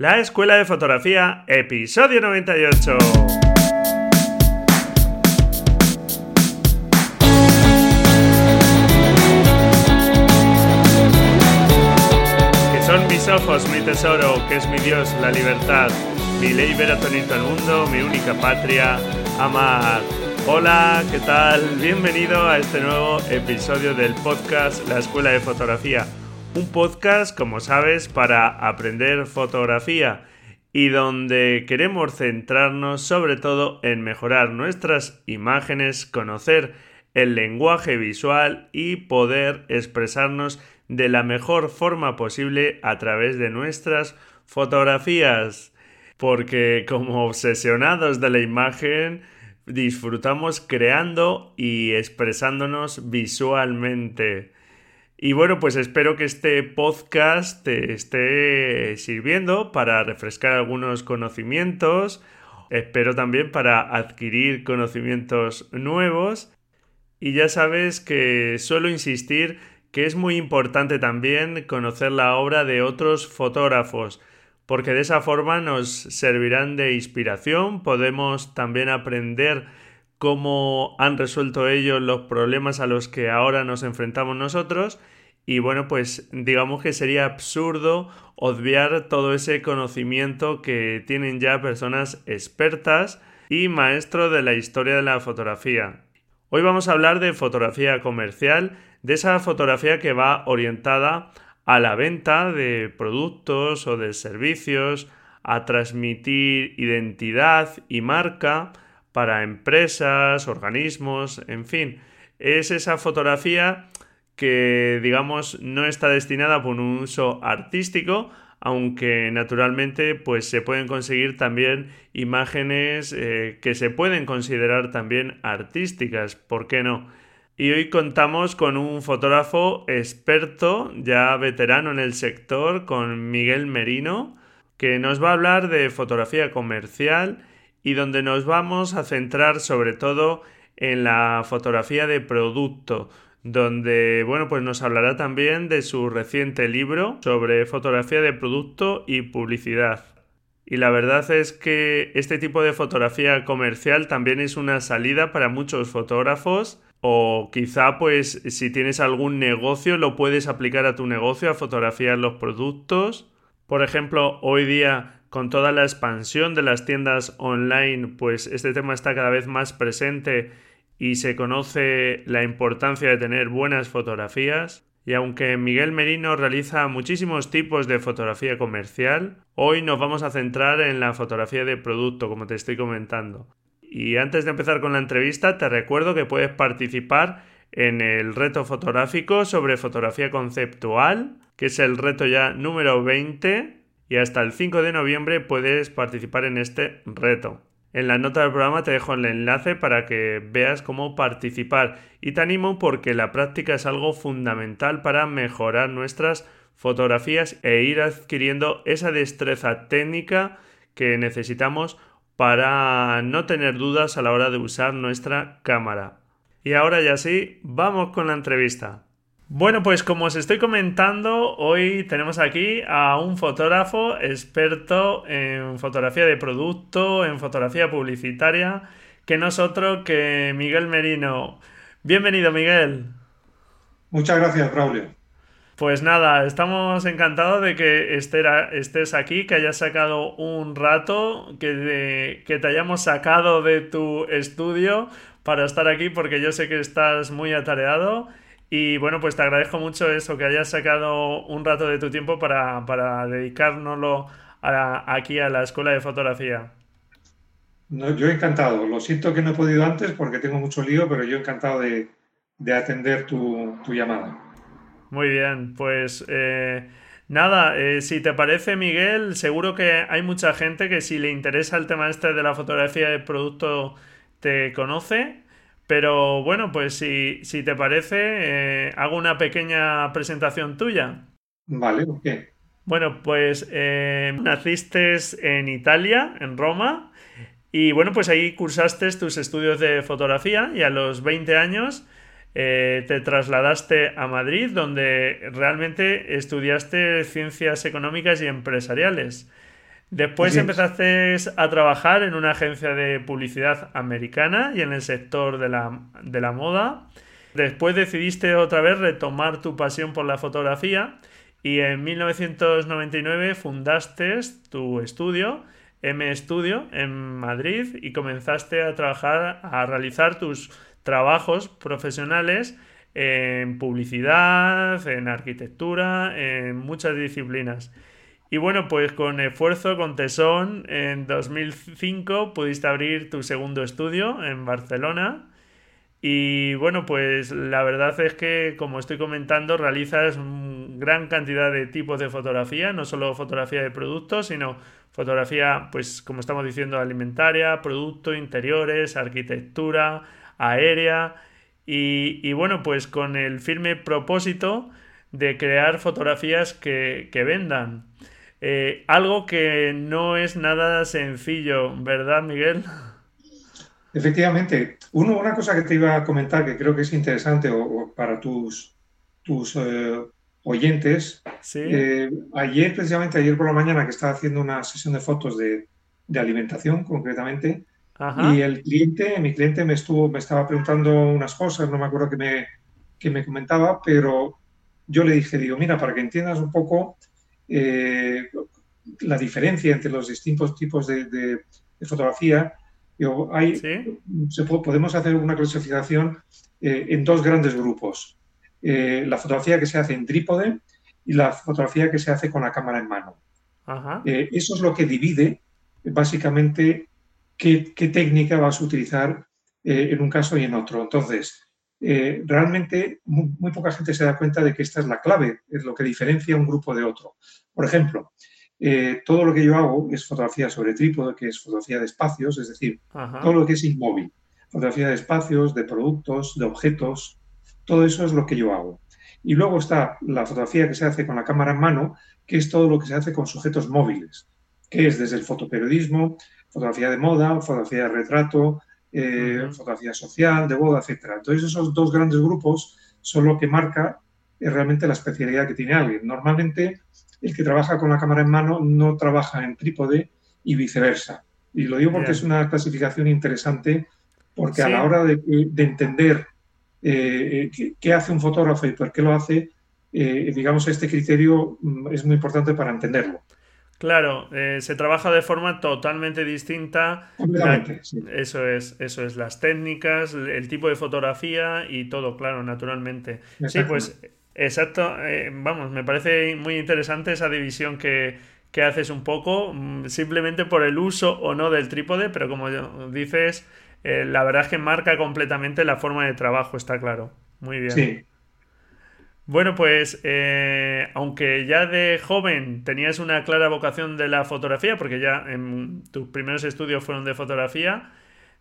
La Escuela de Fotografía, episodio 98. Que son mis ojos, mi tesoro, que es mi Dios, la libertad, mi ley ver a el mundo, mi única patria, amar. Hola, ¿qué tal? Bienvenido a este nuevo episodio del podcast La Escuela de Fotografía un podcast, como sabes, para aprender fotografía y donde queremos centrarnos sobre todo en mejorar nuestras imágenes, conocer el lenguaje visual y poder expresarnos de la mejor forma posible a través de nuestras fotografías. Porque como obsesionados de la imagen, disfrutamos creando y expresándonos visualmente. Y bueno, pues espero que este podcast te esté sirviendo para refrescar algunos conocimientos, espero también para adquirir conocimientos nuevos. Y ya sabes que suelo insistir que es muy importante también conocer la obra de otros fotógrafos, porque de esa forma nos servirán de inspiración, podemos también aprender cómo han resuelto ellos los problemas a los que ahora nos enfrentamos nosotros y bueno, pues digamos que sería absurdo obviar todo ese conocimiento que tienen ya personas expertas y maestros de la historia de la fotografía. Hoy vamos a hablar de fotografía comercial, de esa fotografía que va orientada a la venta de productos o de servicios, a transmitir identidad y marca, para empresas, organismos, en fin. Es esa fotografía que, digamos, no está destinada por un uso artístico, aunque naturalmente pues se pueden conseguir también imágenes eh, que se pueden considerar también artísticas, ¿por qué no? Y hoy contamos con un fotógrafo experto, ya veterano en el sector, con Miguel Merino, que nos va a hablar de fotografía comercial y donde nos vamos a centrar sobre todo en la fotografía de producto, donde bueno, pues nos hablará también de su reciente libro sobre fotografía de producto y publicidad. Y la verdad es que este tipo de fotografía comercial también es una salida para muchos fotógrafos o quizá pues si tienes algún negocio lo puedes aplicar a tu negocio a fotografiar los productos. Por ejemplo, hoy día con toda la expansión de las tiendas online, pues este tema está cada vez más presente y se conoce la importancia de tener buenas fotografías. Y aunque Miguel Merino realiza muchísimos tipos de fotografía comercial, hoy nos vamos a centrar en la fotografía de producto, como te estoy comentando. Y antes de empezar con la entrevista, te recuerdo que puedes participar en el reto fotográfico sobre fotografía conceptual, que es el reto ya número 20, y hasta el 5 de noviembre puedes participar en este reto. En la nota del programa te dejo el enlace para que veas cómo participar y te animo porque la práctica es algo fundamental para mejorar nuestras fotografías e ir adquiriendo esa destreza técnica que necesitamos para no tener dudas a la hora de usar nuestra cámara. Y ahora ya sí, vamos con la entrevista. Bueno, pues como os estoy comentando, hoy tenemos aquí a un fotógrafo experto en fotografía de producto, en fotografía publicitaria, que no es otro que Miguel Merino. Bienvenido, Miguel. Muchas gracias, Braulio. Pues nada, estamos encantados de que estés aquí, que hayas sacado un rato, que, que te hayamos sacado de tu estudio para estar aquí, porque yo sé que estás muy atareado. Y bueno, pues te agradezco mucho eso, que hayas sacado un rato de tu tiempo para, para dedicárnoslo aquí a la escuela de fotografía. No, yo encantado. Lo siento que no he podido antes porque tengo mucho lío, pero yo encantado de, atender tu, llamada. Muy bien, pues eh, nada, eh, si te parece, Miguel, seguro que hay mucha gente que si le interesa el tema este de la fotografía de producto te conoce. Pero bueno, pues si, te parece, eh, hago una pequeña presentación tuya. Vale, ¿por qué? Bueno, pues eh, naciste en Italia, en Roma, y bueno, pues ahí cursaste tus estudios de fotografía y a los 20 años eh, te trasladaste a Madrid, donde realmente estudiaste ciencias económicas y empresariales. Después empezaste a trabajar en una agencia de publicidad americana y en el sector de la, de la moda. Después decidiste otra vez retomar tu pasión por la fotografía y en 1999 fundaste tu estudio, M Studio, en Madrid y comenzaste a trabajar, a realizar tus trabajos profesionales en publicidad, en arquitectura, en muchas disciplinas. Y bueno, pues con esfuerzo, con tesón, en 2005 pudiste abrir tu segundo estudio en Barcelona. Y bueno, pues la verdad es que, como estoy comentando, realizas gran cantidad de tipos de fotografía, no solo fotografía de productos, sino fotografía, pues como estamos diciendo, alimentaria, producto, interiores, arquitectura, aérea. Y, y bueno, pues con el firme propósito de crear fotografías que, que vendan. Eh, algo que no es nada sencillo, ¿verdad, Miguel? Efectivamente. Uno, una cosa que te iba a comentar que creo que es interesante o, para tus, tus eh, oyentes. Eh, ayer, precisamente ayer por la mañana, que estaba haciendo una sesión de fotos de, de alimentación, concretamente, y el cliente, mi cliente me estuvo, me estaba preguntando unas cosas, no me acuerdo que me, que me comentaba, pero yo le dije, digo, mira, para que entiendas un poco eh, la diferencia entre los distintos tipos de, fotografía. hay, podemos hacer una clasificación eh, en dos grandes grupos. Eh, la fotografía que se hace en trípode y la fotografía que se hace con la cámara en mano. eso es lo que divide básicamente qué, qué técnica vas a utilizar en un caso y en otro. Entonces, eh, realmente muy, poca gente se da cuenta de que esta es la clave, es lo que diferencia un grupo de otro. Por ejemplo, eh, todo lo que yo hago es fotografía sobre trípode, que es fotografía de espacios, es decir, todo lo que es inmóvil. Fotografía de espacios, de productos, de objetos, todo eso es lo que yo hago. Y luego está la fotografía que se hace con la cámara en mano, que es todo lo que se hace con sujetos móviles, que es desde el fotoperiodismo, fotografía de moda, fotografía de retrato, eh, fotografía social, de boda, etcétera. Entonces esos dos grandes grupos son lo que marca eh, realmente la especialidad que tiene alguien. Normalmente el que trabaja con la cámara en mano no trabaja en trípode y viceversa. Y lo digo porque es una clasificación interesante porque a la hora de, entender eh, qué, hace un fotógrafo y por qué lo hace, digamos, este criterio mm, es muy importante para entenderlo. Claro, eh, se trabaja de forma totalmente distinta. Eso es, eso es, las técnicas, el tipo de fotografía y todo, claro, naturalmente. Sí, pues exacto, eh, vamos, me parece muy interesante esa división que, que, haces un poco, mm, simplemente por el uso o no del trípode, pero como dices, eh, la verdad es que marca completamente la forma de trabajo, está claro. Muy bien. Sí. Bueno, pues eh, aunque ya de joven tenías una clara vocación de la fotografía, porque ya en tus primeros estudios fueron de fotografía,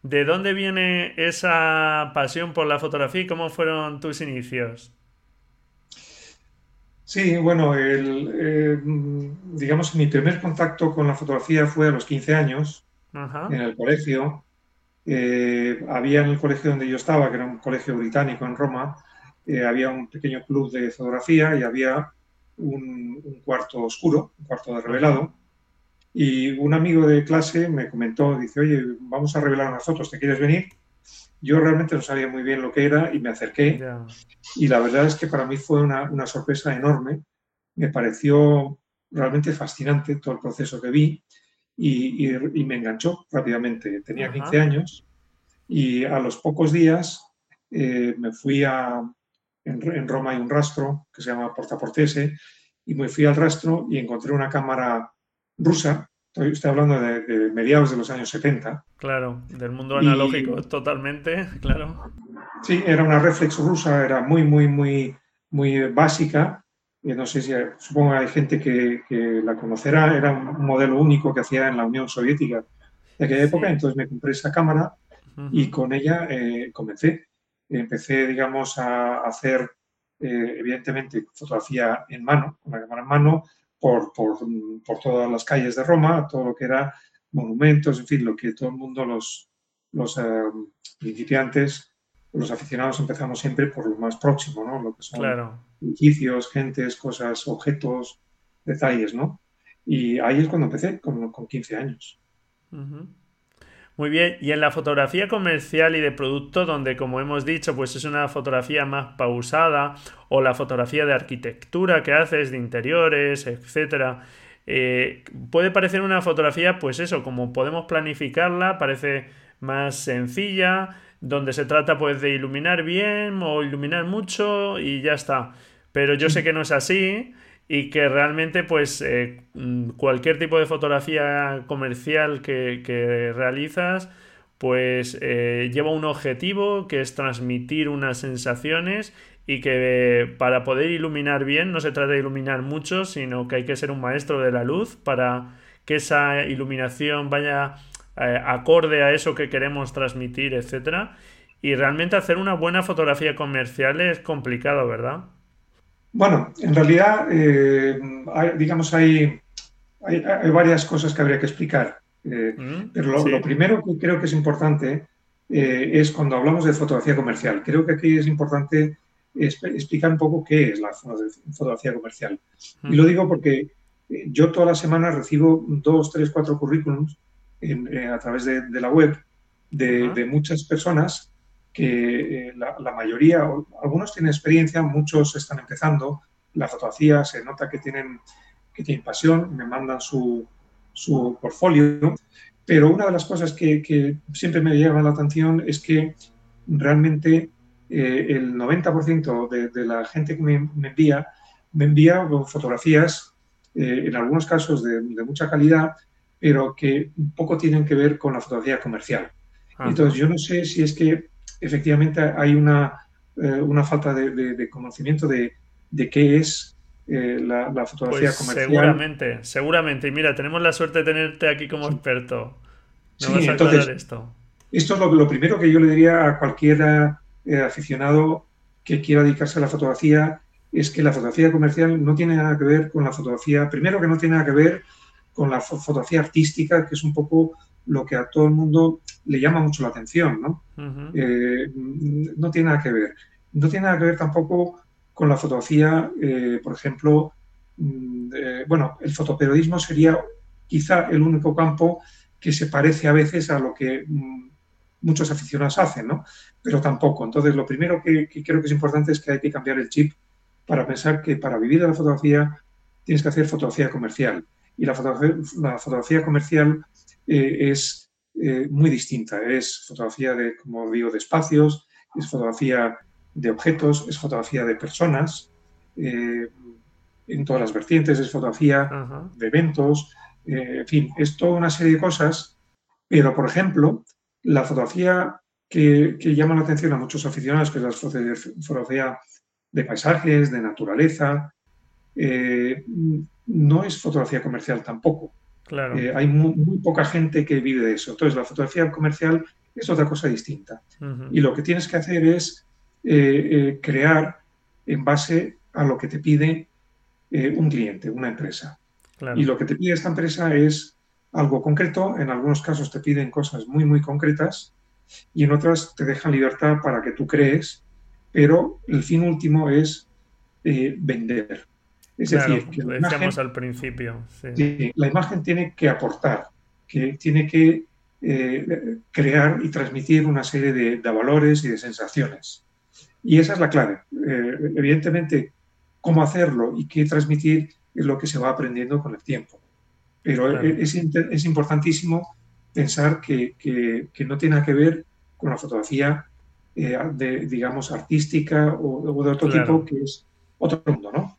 ¿de dónde viene esa pasión por la fotografía y cómo fueron tus inicios? Sí, bueno, eh, digamos que mi primer contacto con la fotografía fue a los 15 años, en el colegio. Eh, había en el colegio donde yo estaba, que era un colegio británico en Roma, eh, había un pequeño club de fotografía y había un, cuarto oscuro, un cuarto de revelado. Y un amigo de clase me comentó, dice, oye, vamos a revelar unas fotos, ¿te quieres venir? Yo realmente no sabía muy bien lo que era y me acerqué. Y la verdad es que para mí fue una, sorpresa enorme. Me pareció realmente fascinante todo el proceso que vi y, me enganchó rápidamente. Tenía 15 años y a los pocos días eh, me fui a, en, Roma hay un rastro que se llama Portaportese y me fui al rastro y encontré una cámara rusa. Estoy, hablando de, mediados de los años 70. Claro, del mundo analógico totalmente, claro. Sí, era una reflex rusa, era muy, muy, muy, muy básica. No sé si, supongo que hay gente que, la conocerá. Era un modelo único que hacía en la Unión Soviética de aquella época. Entonces me compré esa cámara y con ella eh, comencé empecé, digamos, a hacer, eh, evidentemente, fotografía en mano, con la cámara en mano, por, por, por, todas las calles de Roma, todo lo que era monumentos, en fin, lo que todo el mundo, los, los eh, principiantes, los aficionados empezamos siempre por lo más próximo, ¿no? Lo que son edificios, gentes, cosas, objetos, detalles, ¿no? Y ahí es cuando empecé, con, con 15 años. Muy bien, y en la fotografía comercial y de producto, donde como hemos dicho, pues es una fotografía más pausada, o la fotografía de arquitectura que haces, de interiores, etcétera, eh, puede parecer una fotografía, pues eso, como podemos planificarla, parece más sencilla, donde se trata pues de iluminar bien o iluminar mucho y ya está. Pero yo sé que no es así y que realmente pues eh, mm, cualquier tipo de fotografía comercial que, realizas pues eh, lleva un objetivo que es transmitir unas sensaciones y que para poder iluminar bien no se trata de iluminar mucho sino que hay que ser un maestro de la luz para que esa iluminación vaya eh, acorde a eso que queremos transmitir, etcétera. Y realmente hacer una buena fotografía comercial es complicado, ¿verdad? Bueno, en realidad, eh, digamos, hay, hay, varias cosas que habría que explicar. Eh, mm, pero lo, primero que creo que es importante es cuando hablamos de fotografía comercial. Creo que aquí es importante explicar un poco qué es la fotografía comercial. Y lo mm. digo porque yo todas las semanas recibo dos, tres, cuatro currículums eh, a través de, la web de, muchas personas que eh, la, mayoría, algunos tienen experiencia, muchos están empezando. La fotografía se nota que tienen, que tienen pasión, me mandan su, su portfolio. Pero una de las cosas que, siempre me llama la atención es que realmente eh, el 90% de, la gente que me, envía, me envía fotografías, en algunos casos de, mucha calidad, pero que poco tienen que ver con la fotografía comercial. Entonces, yo no sé si es que efectivamente hay una, eh, una falta de, conocimiento de, qué es eh, la, fotografía pues comercial. Seguramente, seguramente. Y mira, tenemos la suerte de tenerte aquí como experto. sí, entonces, esto? Esto es lo, primero que yo le diría a cualquier eh, aficionado que quiera dedicarse a la fotografía, es que la fotografía comercial no tiene nada que ver con la fotografía, primero que no tiene nada que ver con la fotografía artística, que es un poco lo que a todo el mundo le llama mucho la atención, ¿no? Eh, no tiene nada que ver. No tiene nada que ver tampoco con la fotografía, eh, por ejemplo, mm, bueno, el fotoperiodismo sería quizá el único campo que se parece a veces a lo que mm, muchos aficionados hacen, ¿no? Pero tampoco. Entonces, lo primero que, que, creo que es importante es que hay que cambiar el chip para pensar que para vivir de la fotografía tienes que hacer fotografía comercial y la fotografía, comercial eh, es eh, muy distinta. Es fotografía de, como digo, de espacios, es fotografía de objetos, es fotografía de personas, eh, en todas las vertientes, es fotografía de eventos, en fin, es toda una serie de cosas, pero por ejemplo, la fotografía que, llama la atención a muchos aficionados, que es la fotografía de paisajes, de naturaleza, no es fotografía comercial tampoco. Claro. Eh, hay muy, poca gente que vive de eso. Entonces, la fotografía comercial es otra cosa distinta. Y lo que tienes que hacer es eh, eh, crear en base a lo que te pide un cliente, una empresa. Y lo que te pide esta empresa es algo concreto. En algunos casos te piden cosas muy, muy concretas y en otras te dejan libertad para que tú crees, pero el fin último es vender. Es decir, que la imagen, al principio. la imagen tiene que aportar, que tiene que eh, crear y transmitir una serie de, valores y de sensaciones. Y esa es la clave. Eh, evidentemente, cómo hacerlo y qué transmitir es lo que se va aprendiendo con el tiempo. Pero es, es, importantísimo pensar que, que, no tiene que ver con la fotografía, eh, de, digamos, artística o, de otro tipo, que es otro mundo, ¿no?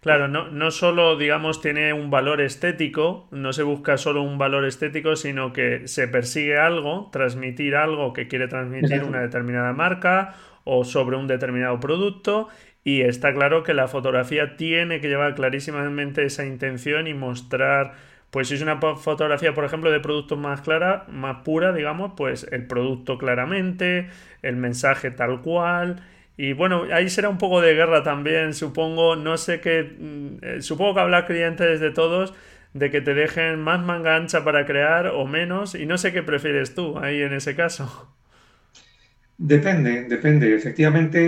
Claro, no, no solo, digamos, tiene un valor estético, no se busca solo un valor estético, sino que se persigue algo, transmitir algo que quiere transmitir una determinada marca o sobre un determinado producto. Y está claro que la fotografía tiene que llevar clarísimamente esa intención y mostrar, pues si es una fotografía, por ejemplo, de productos más clara, más pura, digamos, pues el producto claramente, el mensaje tal cual y bueno, ahí será un poco de guerra también, supongo. No sé qué. Mm, eh, supongo que habrá clientes de todos de que te dejen más manga ancha para crear o menos. Y no sé qué prefieres tú ahí en ese caso. Depende, depende. Efectivamente,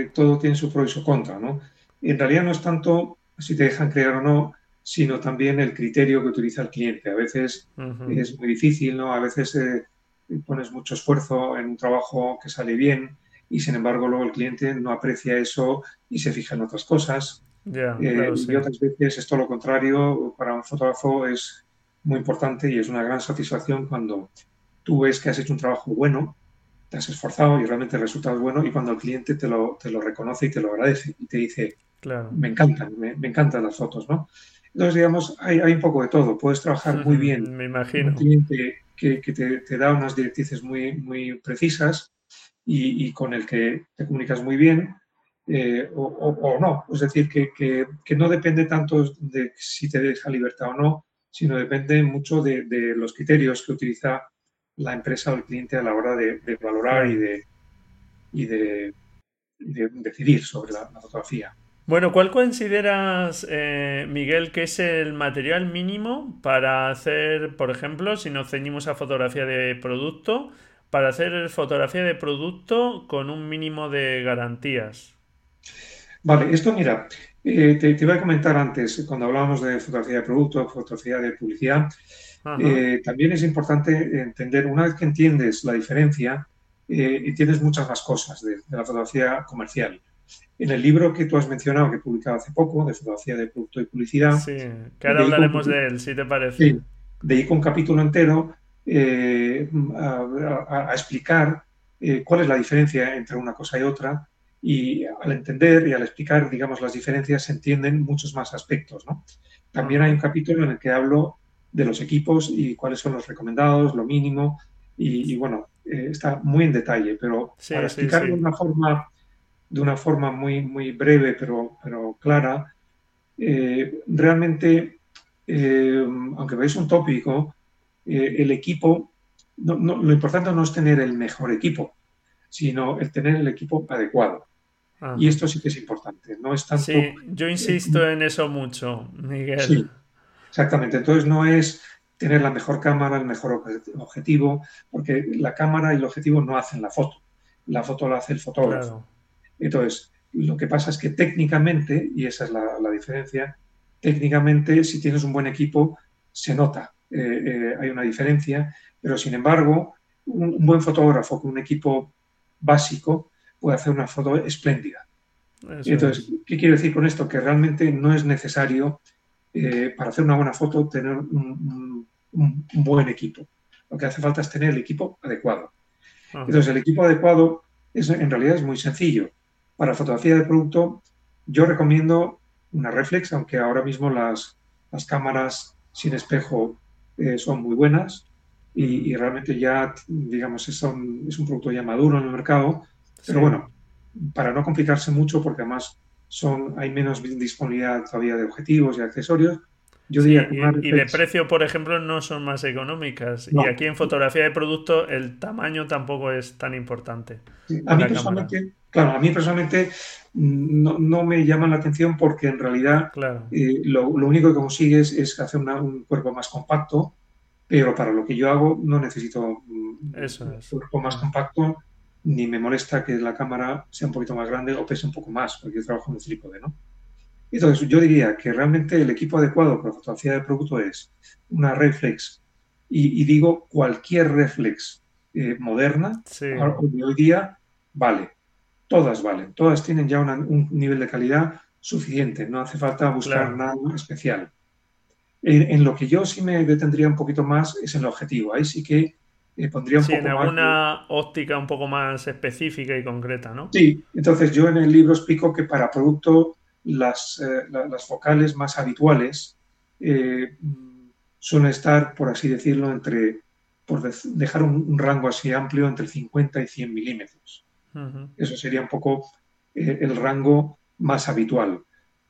eh, todo tiene su pro y su contra, ¿no? en realidad no es tanto si te dejan crear o no, sino también el criterio que utiliza el cliente. A veces es muy difícil, ¿no? A veces eh, pones mucho esfuerzo en un trabajo que sale bien y sin embargo luego el cliente no aprecia eso y se fija en otras cosas. Eh, y otras veces es todo lo contrario, para un fotógrafo es muy importante y es una gran satisfacción cuando tú ves que has hecho un trabajo bueno, te has esforzado y realmente el resultado es bueno y cuando el cliente te lo, te lo reconoce y te lo agradece y te dice, claro. me encantan, me, encantan las fotos, ¿no? Entonces, digamos, hay, hay, un poco de todo. Puedes trabajar muy bien me imagino. un cliente que, que te, te, da unas directrices muy, muy precisas y, con el que te comunicas muy bien eh, o, no. Es decir, que, que, no depende tanto de si te deja libertad o no, sino depende mucho de, de los criterios que utiliza la empresa o el cliente a la hora de, valorar y de, y de, decidir sobre la, fotografía. Bueno, ¿cuál consideras, eh, Miguel, que es el material mínimo para hacer, por ejemplo, si nos ceñimos a fotografía de producto, para hacer fotografía de producto con un mínimo de garantías? Vale, esto mira, eh, te, te, iba a comentar antes, cuando hablábamos de fotografía de producto, fotografía de publicidad, eh, también es importante entender, una vez que entiendes la diferencia, eh, entiendes muchas más cosas de, la fotografía comercial. En el libro que tú has mencionado, que he publicado hace poco, de fotografía de producto y publicidad. Sí, que ahora hablaremos de él, si te parece. Sí, dedico un capítulo entero eh, a, explicar cuál es la diferencia entre una cosa y otra. Y al entender y al explicar, digamos, las diferencias, se entienden muchos más aspectos. ¿no? También hay un capítulo en el que hablo de los equipos y cuáles son los recomendados, lo mínimo. Y, bueno, eh, está muy en detalle, pero para explicarlo de una forma de una forma muy, muy breve pero, pero clara, eh, realmente, eh, aunque veáis un tópico, el equipo, lo importante no es tener el mejor equipo, sino el tener el equipo adecuado. Y esto sí que es importante. No es tanto, sí, yo insisto en eso mucho, Miguel. Exactamente, entonces no es tener la mejor cámara, el mejor objetivo, porque la cámara y el objetivo no hacen la foto, la foto la hace el fotógrafo. Entonces, lo que pasa es que técnicamente, y esa es la, diferencia, técnicamente si tienes un buen equipo se nota, eh, eh, hay una diferencia, pero sin embargo, un, buen fotógrafo con un equipo básico puede hacer una foto espléndida. Entonces, ¿qué quiero decir con esto? Que realmente no es necesario eh, para hacer una buena foto, tener un, buen equipo. Lo que hace falta es tener el equipo adecuado. Entonces, el equipo adecuado es, en realidad es muy sencillo. Para fotografía de producto, yo recomiendo una reflex, aunque ahora mismo las, las cámaras sin espejo eh, son muy buenas y, realmente ya, digamos, es un, es un producto ya maduro en el mercado. Pero bueno, para no complicarse mucho, porque además son, hay menos disponibilidad todavía de objetivos y accesorios. Yo diría y, de precio, por ejemplo, no son más económicas. Y aquí en fotografía de producto el tamaño tampoco es tan importante. A mí personalmente, claro, a mí personalmente no, no, me llaman la atención porque en realidad eh, lo, lo, único que consigues es hacer un cuerpo más compacto, pero para lo que yo hago no necesito mm, Eso un cuerpo más compacto ni me molesta que la cámara sea un poquito más grande o pese un poco más, porque yo trabajo en un trípode, ¿no? Entonces, yo diría que realmente el equipo adecuado para fotografía de producto es una reflex, y, digo cualquier reflex eh, moderna, de hoy día, vale. Todas valen, todas tienen ya un nivel de calidad suficiente, no hace falta buscar nada especial. En, en, lo que yo sí me detendría un poquito más es en el objetivo. Ahí sí que pondría un sí, en alguna óptica un poco más específica y concreta, ¿no? Sí, entonces yo en el libro explico que para producto las, eh, las focales más habituales eh, suelen estar, por así decirlo, entre, por dejar un, rango así amplio entre 50 y 100 milímetros. Eso sería un poco eh, el rango más habitual.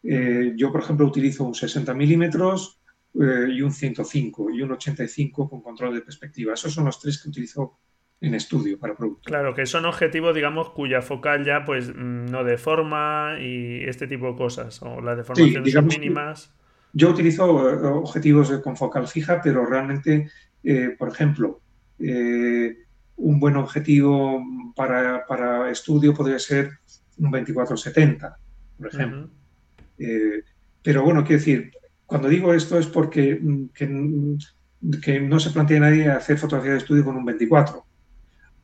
yo, por ejemplo, utilizo un 60 milímetros, eh, y un 105 y un 85 con control de perspectiva. Esos son los tres que utilizo en estudio para producto. Claro, que son objetivos, digamos, cuya focal ya pues no deforma y este tipo de cosas, o las deformaciones son mínimas. Yo utilizo eh, objetivos con focal fija, pero realmente, eh, por ejemplo, un buen objetivo para, estudio podría ser un 24-70, por ejemplo. pero bueno, quiero decir, cuando digo esto es porque mm, mm, que, no se plantea nadie hacer fotografía de estudio con un 24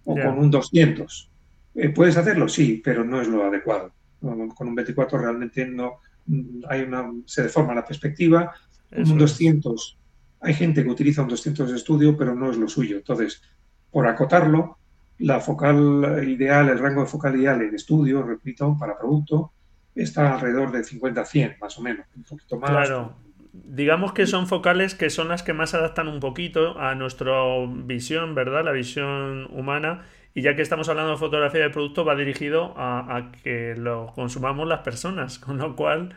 o con un 200. Eh, ¿Puedes hacerlo? Sí, pero no es lo adecuado. Con un 24 realmente no mm, hay una, se deforma la perspectiva. Un 200 hay gente que utiliza un 200 de estudio, pero no es lo suyo. Entonces, por acotarlo, la focal ideal, el rango de focal ideal en estudio, repito, para producto, está alrededor de 50 a 100, más o menos, un poquito más. Claro. Digamos que son focales que son las que más adaptan un poquito a nuestra visión, ¿verdad? La visión humana. Y ya que estamos hablando de fotografía de producto, va dirigido a, que lo consumamos las personas, con lo cual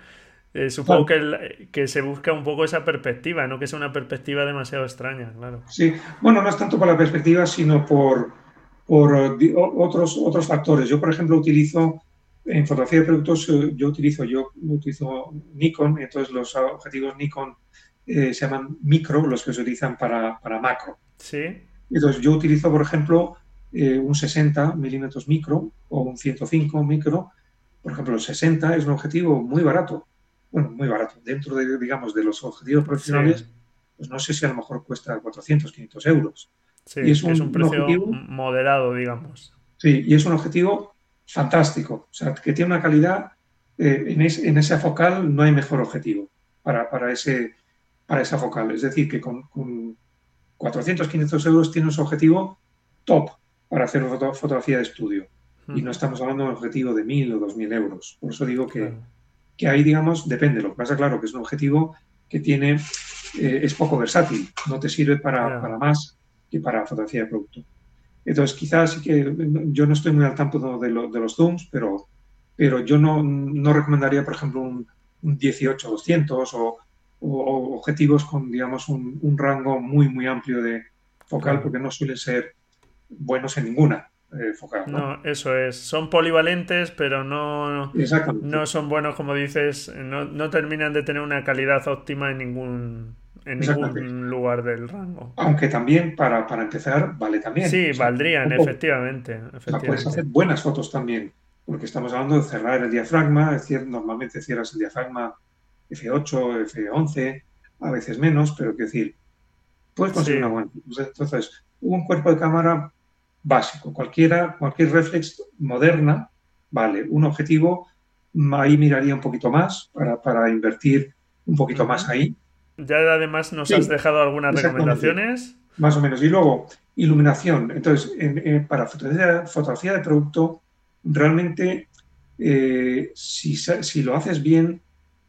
eh, supongo que, que, se busca un poco esa perspectiva, no que sea una perspectiva demasiado extraña, claro. Sí, bueno, no es tanto por la perspectiva, sino por, por otros, otros factores. Yo, por ejemplo, utilizo en fotografía de productos, eh, yo utilizo, yo utilizo Nikon, entonces los objetivos Nikon eh, se llaman micro, los que se utilizan para, para macro. Sí. Entonces yo utilizo, por ejemplo, un 60 milímetros micro o un 105 micro. Por ejemplo, el 60 es un objetivo muy barato bueno, muy barato. Dentro de, digamos, de los objetivos profesionales, pues no sé si a lo mejor cuesta 400, 500 euros. Sí, y es un, precio moderado, digamos. Sí, y es un objetivo fantástico. O sea, que tiene una calidad, eh, en, en, esa focal no hay mejor objetivo para, para, ese, para esa focal. Es decir, que con, 400, 500 euros tiene un objetivo top para hacer fotografía de estudio. Y no estamos hablando de un objetivo de 1.000 o 2.000 euros. Por eso digo que, que ahí, digamos, depende. Lo que pasa, claro, que es un objetivo que tiene, eh, es poco versátil, no te sirve para, para, más que para fotografía de producto. Entonces, quizás sí que yo no estoy muy al tanto de, de los zooms, pero, pero yo no, no recomendaría, por ejemplo, un, 18-200 o, o, objetivos con, digamos, un, un, rango muy, muy amplio de focal, porque no suelen ser buenos en ninguna. Eh, ¿no? eso es. Son polivalentes, pero no, no son buenos, como dices, no, terminan de tener una calidad óptima en ningún, en ningún lugar del rango. Aunque también, para, empezar, vale también. Sí, valdrían, efectivamente, puedes hacer buenas fotos también, porque estamos hablando de cerrar el diafragma, es decir, normalmente cierras el diafragma F8, F11, a veces menos, pero que decir, puedes conseguir una buena. Entonces, un cuerpo de cámara básico. Cualquiera, cualquier reflex moderna, vale, un objetivo, ahí miraría un poquito más para, invertir un poquito más ahí. Ya además nos has dejado algunas recomendaciones. Más o menos. Y luego, iluminación. Entonces, para fotografía, de producto, realmente, eh, si, lo haces bien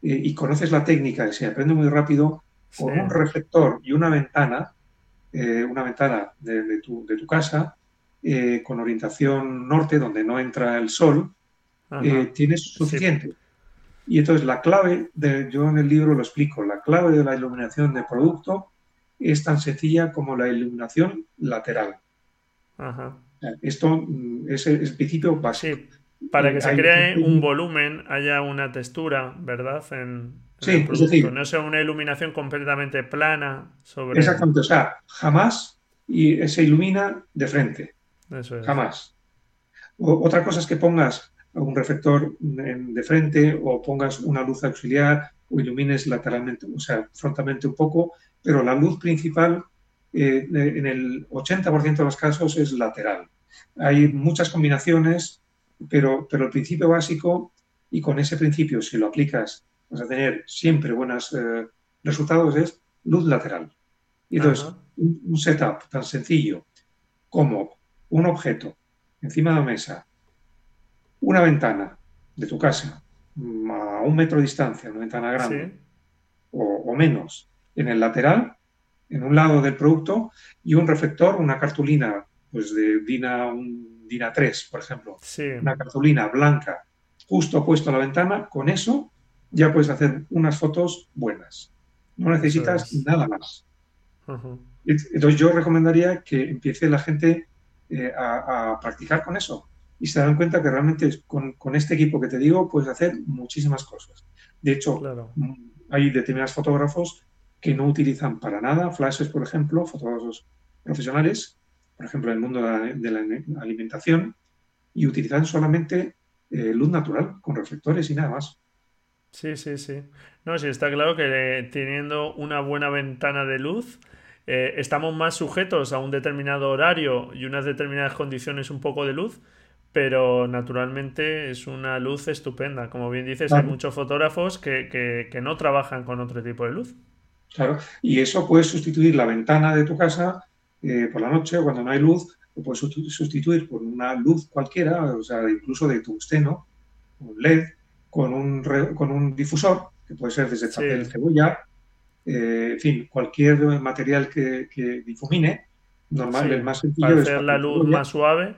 eh, y conoces la técnica y se aprende muy rápido, con un reflector y una ventana, eh, una ventana de, tu, de, tu, casa, eh, con orientación norte, donde no entra el sol, eh, tienes suficiente. Y entonces la clave, de, yo en el libro lo explico, la clave de la iluminación de producto es tan sencilla como la iluminación lateral. Esto mm, es el, principio básico. para que se cree un volumen, haya una textura, ¿verdad? En, sí, es decir, no sea una iluminación completamente plana sobre. Exactamente, o sea, jamás y se ilumina de frente. Jamás. otra cosa es que pongas un reflector de frente o pongas una luz auxiliar o ilumines lateralmente, o sea, frontalmente un poco, pero la luz principal eh, en el 80% de los casos es lateral. Hay muchas combinaciones, pero, pero el principio básico, y con ese principio, si lo aplicas, vas a tener siempre buenos eh, resultados, es luz lateral. Y entonces, un setup tan sencillo como un objeto encima de la mesa, una ventana de tu casa a un metro de distancia, una ventana grande, o, menos, en el lateral, en un lado del producto, y un reflector, una cartulina pues de DINA, un DINA 3, por ejemplo, una cartulina blanca justo opuesto a la ventana, con eso ya puedes hacer unas fotos buenas. No necesitas nada más. Entonces yo recomendaría que empiece la gente eh, a, practicar con eso. Y se dan cuenta que realmente con, este equipo que te digo puedes hacer muchísimas cosas. De hecho, mm, hay determinados fotógrafos que no utilizan para nada flashes, por ejemplo, fotógrafos profesionales, por ejemplo, en el mundo de la, alimentación, y utilizan solamente eh, luz natural con reflectores y nada más. Sí, sí, sí. No, sí, está claro que teniendo una buena ventana de luz, eh, estamos más sujetos a un determinado horario y unas determinadas condiciones un poco de luz, pero naturalmente es una luz estupenda. Como bien dices, hay muchos fotógrafos que, no trabajan con otro tipo de luz. Claro, y eso puedes sustituir la ventana de tu casa eh, por la noche cuando no hay luz, lo puedes sustituir por una luz cualquiera, o sea, incluso de tungsteno, un LED, con un, con un difusor, que puede ser desde papel cebolla, eh, en fin, cualquier material que, difumine, normal, el más sencillo Para hacer la luz más suave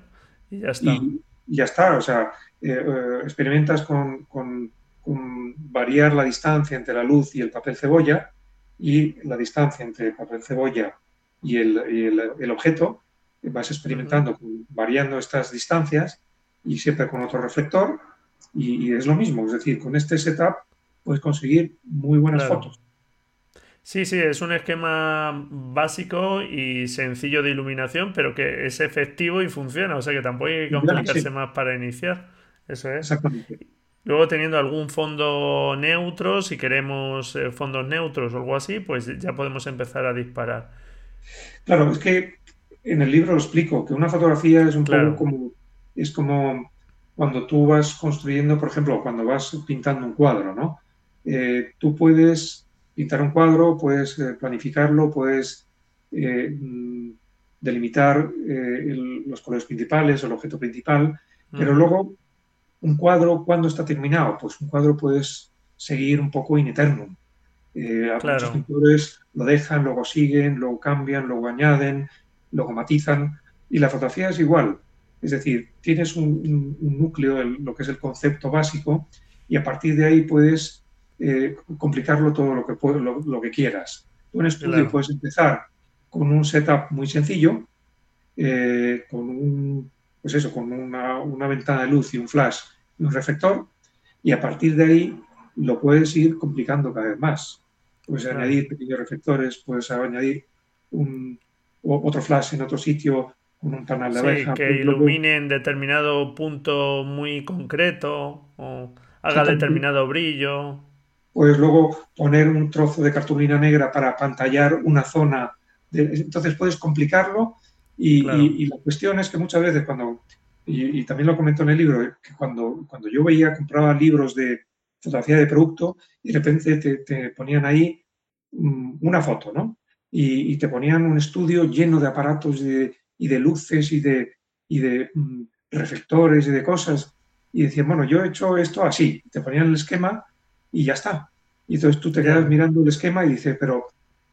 y ya está. Y, ya está, o sea, eh, eh, experimentas con, variar la distancia entre la luz y el papel cebolla y la distancia entre el papel cebolla y el, objeto, vas experimentando, variando estas distancias y siempre con otro reflector y, es lo mismo, es decir, con este setup puedes conseguir muy buenas fotos. Sí, sí, es un esquema básico y sencillo de iluminación, pero que es efectivo y funciona. O sea que tampoco hay que complicarse más para iniciar. Eso es. Exactamente. Luego teniendo algún fondo neutro, si queremos eh, fondos neutros o algo así, pues ya podemos empezar a disparar. Claro, es que en el libro lo explico, que una fotografía es un poco como, es como cuando tú vas construyendo, por ejemplo, cuando vas pintando un cuadro, ¿no? Eh, tú puedes pintar un cuadro, puedes eh, planificarlo, puedes eh, mm, delimitar eh, los colores principales o el objeto principal, pero luego un cuadro, ¿cuándo está terminado? Pues un cuadro puedes seguir un poco in eternum. Muchos pintores lo dejan, luego siguen, luego cambian, luego añaden, luego matizan, y la fotografía es igual. Es decir, tienes un, núcleo, lo que es el concepto básico, y a partir de ahí puedes eh, complicarlo todo lo que, lo, que quieras. Tú en estudio puedes empezar con un setup muy sencillo, eh, con, un, pues eso, con una, ventana de luz y un flash y un reflector, y a partir de ahí lo puedes ir complicando cada vez más. Puedes añadir pequeños reflectores, puedes añadir un, otro flash en otro sitio con un panel de abeja. que ilumine en determinado punto muy concreto o haga determinado brillo puedes luego poner un trozo de cartulina negra para pantallar una zona. entonces puedes complicarlo y, la cuestión es que muchas veces cuando, y, también lo comento en el libro, que cuando, cuando yo veía, compraba libros de fotografía de producto y de repente te, ponían ahí mm, una foto, ¿no? Y, te ponían un estudio lleno de aparatos y de luces y de, y de mm, reflectores y de cosas. Y decían, bueno, yo he hecho esto así. Te ponían el esquema y ya está. Y entonces tú te quedas mirando el esquema y dices, pero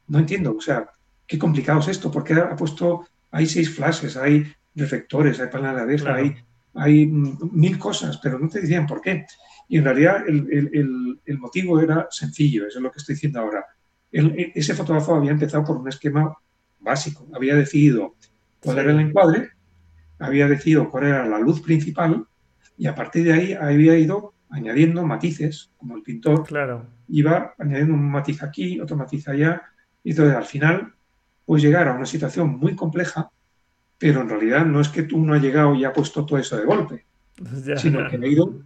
no entiendo, o sea, qué complicado es esto, porque ha puesto, hay seis flashes, hay reflectores, hay panel de abeja, hay, hay mil cosas, pero no te decían por qué. Y en realidad el, el, motivo era sencillo, eso es lo que estoy diciendo ahora. ese fotógrafo había empezado por un esquema básico, había decidido cuál era el encuadre, había decidido cuál era la luz principal y a partir de ahí había ido añadiendo matices, como el pintor claro. iba añadiendo un matiz aquí, otro matiz allá, y entonces al final puedes llegar a una situación muy compleja, pero en realidad no es que tú no has llegado y ha puesto todo eso de golpe, sino que ha ido,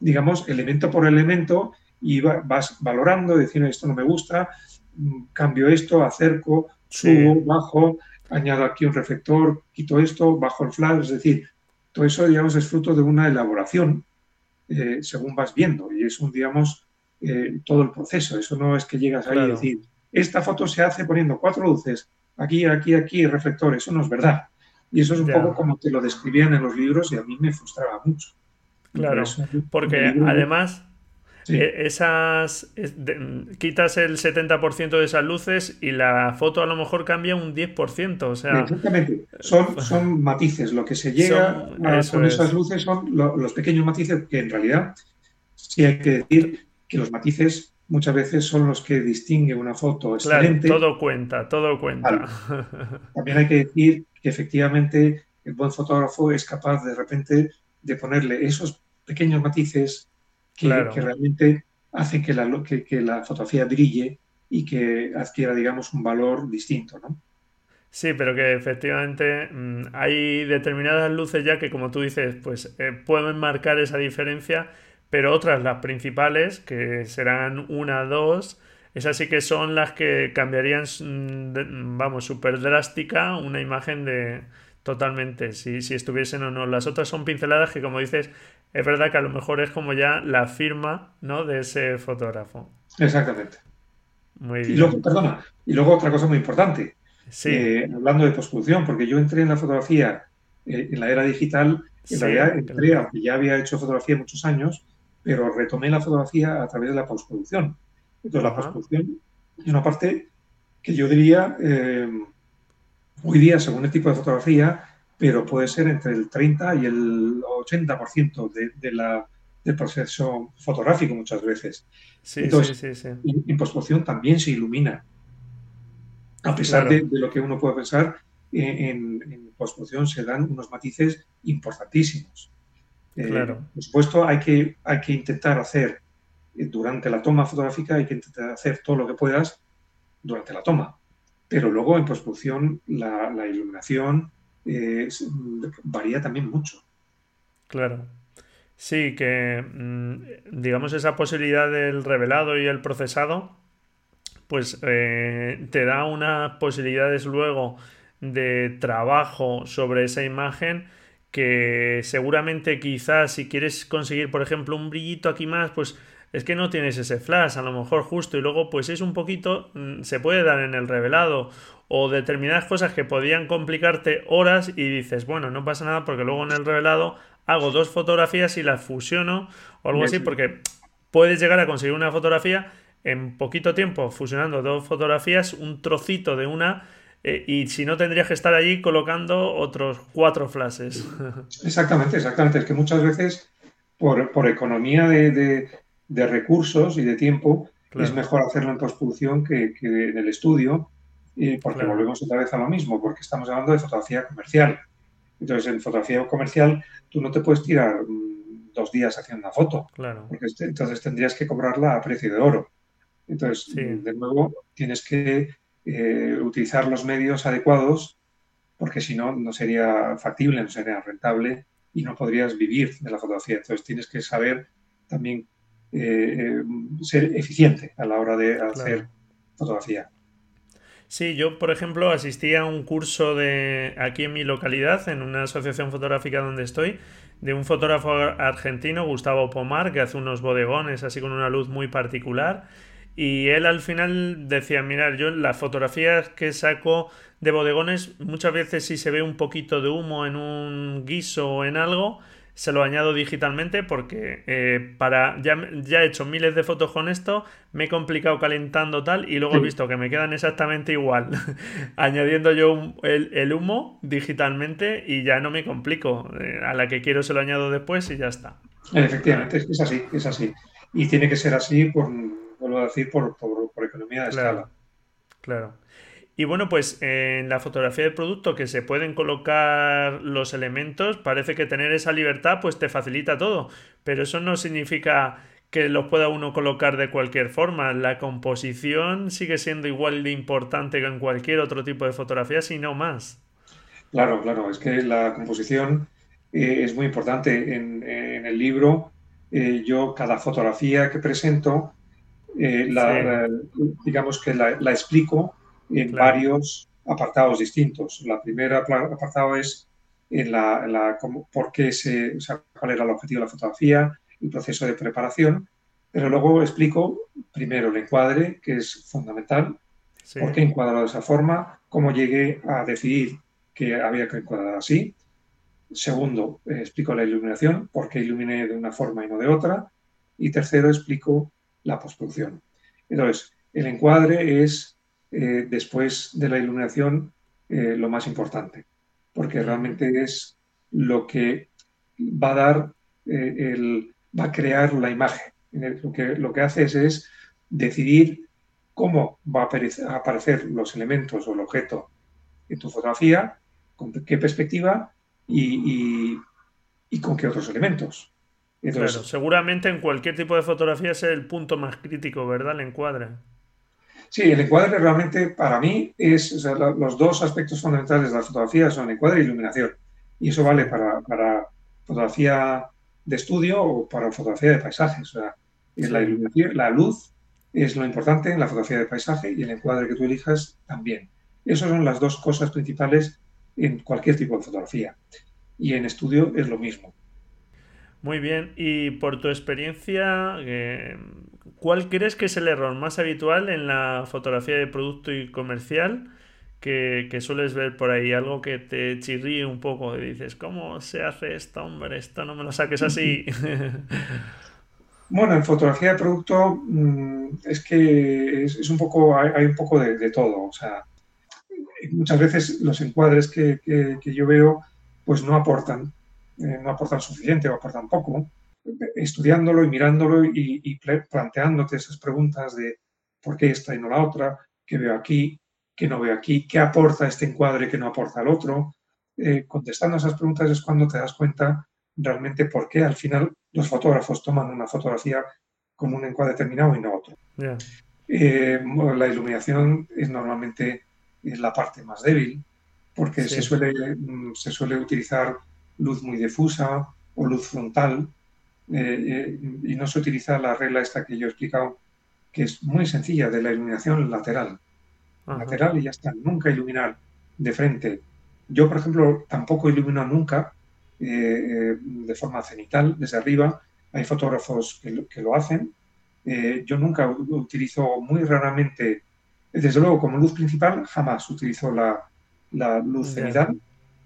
digamos, elemento por elemento y vas valorando, diciendo esto no me gusta, mm, cambio esto, acerco, subo, bajo, añado aquí un reflector, quito esto, bajo el flash, es decir, todo eso, digamos, es fruto de una elaboración eh, según vas viendo. Y es un, digamos, eh, todo el proceso. Eso no es que llegas ahí y decir, esta foto se hace poniendo cuatro luces, aquí, aquí, aquí, reflector. Eso no es verdad. Y eso es un poco como te lo describían en los libros y a mí me frustraba mucho. Claro, porque además e, esas quitas el 70% de esas luces y la foto a lo mejor cambia un 10%. O sea, Exactamente. Son, son matices. Lo que se llega con esas luces son los pequeños matices que en realidad sí hay que decir que los matices muchas veces son los que distinguen una foto excelente. todo cuenta, todo cuenta. También hay que decir que efectivamente el buen fotógrafo es capaz de repente de ponerle esos pequeños matices que, realmente hacen que la, que, la fotografía brille y que adquiera, digamos, un valor distinto, ¿no? Sí, pero que efectivamente mm, hay determinadas luces ya que, como tú dices, pues eh, pueden marcar esa diferencia, pero otras, las principales, que serán una, dos, esas sí que son las que cambiarían, mm, vamos, súper drástica una imagen de totalmente, si, si estuviesen o no. Las otras son pinceladas que, como dices, es verdad que a lo mejor es como ya la firma ¿no? de ese fotógrafo. Exactamente. Muy y luego, perdona, y luego otra cosa muy importante, sí. Eh, hablando de postproducción, porque yo entré en la fotografía eh, en la era digital, en realidad entré, aunque ya había hecho fotografía muchos años, pero retomé la fotografía a través de la postproducción. Entonces, la postproducción es una parte que yo diría, eh, hoy día, según el tipo de fotografía, pero puede ser entre el 30 y el 80% de, de la, del proceso fotográfico muchas veces. Sí, Entonces, sí, sí, en, postproducción también se ilumina. A pesar de, lo que uno puede pensar, en, en, postproducción se dan unos matices importantísimos. Eh, claro. por supuesto, hay que, hay que intentar hacer eh, durante la toma fotográfica, hay que intentar hacer todo lo que puedas durante la toma. Pero luego en postproducción la, la iluminación, varía también mucho. Claro. Sí, que mm, digamos esa posibilidad del revelado y el procesado, pues eh, te da unas posibilidades luego de trabajo sobre esa imagen que seguramente quizás si quieres conseguir por ejemplo un brillito aquí más pues es que no tienes ese flash a lo mejor justo y luego pues es un poquito mm, se puede dar en el revelado o determinadas cosas que podían complicarte horas y dices, bueno, no pasa nada porque luego en el revelado hago dos fotografías y las fusiono o algo así porque puedes llegar a conseguir una fotografía en poquito tiempo fusionando dos fotografías, un trocito de una eh, y si no tendrías que estar allí colocando otros cuatro flashes. Exactamente, exactamente. Es que muchas veces por, economía de, recursos y de tiempo es mejor hacerlo en postproducción que, que en el estudio porque volvemos otra vez a lo mismo, porque estamos hablando de fotografía comercial. Entonces, en fotografía comercial tú no te puedes tirar mm, dos días haciendo una foto, claro. porque este, entonces tendrías que cobrarla a precio de oro. Entonces, de nuevo, tienes que eh, utilizar los medios adecuados, porque si no, no sería factible, no sería rentable y no podrías vivir de la fotografía. Entonces, tienes que saber también eh, eh, ser eficiente a la hora de hacer fotografía. Sí, yo, por ejemplo, asistí a un curso de aquí en mi localidad, en una asociación fotográfica donde estoy, de un fotógrafo argentino, Gustavo Pomar, que hace unos bodegones así con una luz muy particular. Y él al final decía, mirar, yo las fotografías que saco de bodegones, muchas veces si se ve un poquito de humo en un guiso o en algo, se lo añado digitalmente porque eh, para ya, ya, he hecho miles de fotos con esto, me he complicado calentando tal y luego he visto que me quedan exactamente igual, añadiendo yo el, humo digitalmente y ya no me complico. Eh, a la que quiero se lo añado después y ya está. Efectivamente, es así, es así. Y tiene que ser así, por, vuelvo a decir, por, por, economía de escala. Claro. Y bueno, pues en la fotografía del producto que se pueden colocar los elementos, parece que tener esa libertad pues te facilita todo, pero eso no significa que los pueda uno colocar de cualquier forma. La composición sigue siendo igual de importante que en cualquier otro tipo de fotografía, si no más. Claro, claro, es que la composición eh, es muy importante. En, el libro, eh, yo cada fotografía que presento, eh, digamos que la, la explico en varios apartados distintos. La primera apartado es en la, por qué se, cuál era el objetivo de la fotografía, el proceso de preparación, pero luego explico primero el encuadre, que es fundamental, por qué encuadro de esa forma, cómo llegué a decidir que había que encuadrar así. Segundo, eh, explico la iluminación, por qué iluminé de una forma y no de otra. Y tercero, explico la postproducción. Entonces, el encuadre es eh, después de la iluminación eh, lo más importante, porque realmente es lo que va a dar, eh, el, va a crear la imagen. Lo que, lo que haces es decidir cómo va a aparecer, los elementos o el objeto en tu fotografía, con qué perspectiva y, con qué otros elementos. claro, seguramente en cualquier tipo de fotografía es el punto más crítico, ¿verdad? El encuadre. Sí, el encuadre realmente para mí es, los dos aspectos fundamentales de la fotografía son encuadre e iluminación. Y eso vale para, fotografía de estudio o para fotografía de paisajes. O sea, la, iluminación, la luz es lo importante en la fotografía de paisaje y el encuadre que tú elijas también. Esas son las dos cosas principales en cualquier tipo de fotografía. Y en estudio es lo mismo. Muy bien, y por tu experiencia, eh, ¿cuál crees que es el error más habitual en la fotografía de producto y comercial que, sueles ver por ahí? Algo que te chirríe un poco y dices, ¿cómo se hace esto, hombre? Esto no me lo saques así. Bueno, en fotografía de producto mm, es que es, un poco, hay, un poco de, todo. O sea, muchas veces los encuadres que, que yo veo pues no aportan eh, no aportan suficiente o aportan poco, estudiándolo y mirándolo y, planteándote esas preguntas de por qué esta y no la otra, qué veo aquí, qué no veo aquí, qué aporta este encuadre que no aporta el otro. Eh, contestando esas preguntas es cuando te das cuenta realmente por qué al final los fotógrafos toman una fotografía con un encuadre determinado y no otro. Eh, la iluminación es normalmente la parte más débil porque se, suele, mm, se suele utilizar luz muy difusa o luz frontal, eh, eh, y no se utiliza la regla esta que yo he explicado, que es muy sencilla, de la iluminación lateral. Lateral y ya está, nunca iluminar de frente. Yo, por ejemplo, tampoco ilumino nunca eh, de forma cenital, desde arriba. Hay fotógrafos que lo, hacen. yo nunca utilizo muy raramente, desde luego como luz principal, jamás utilizo la, luz cenital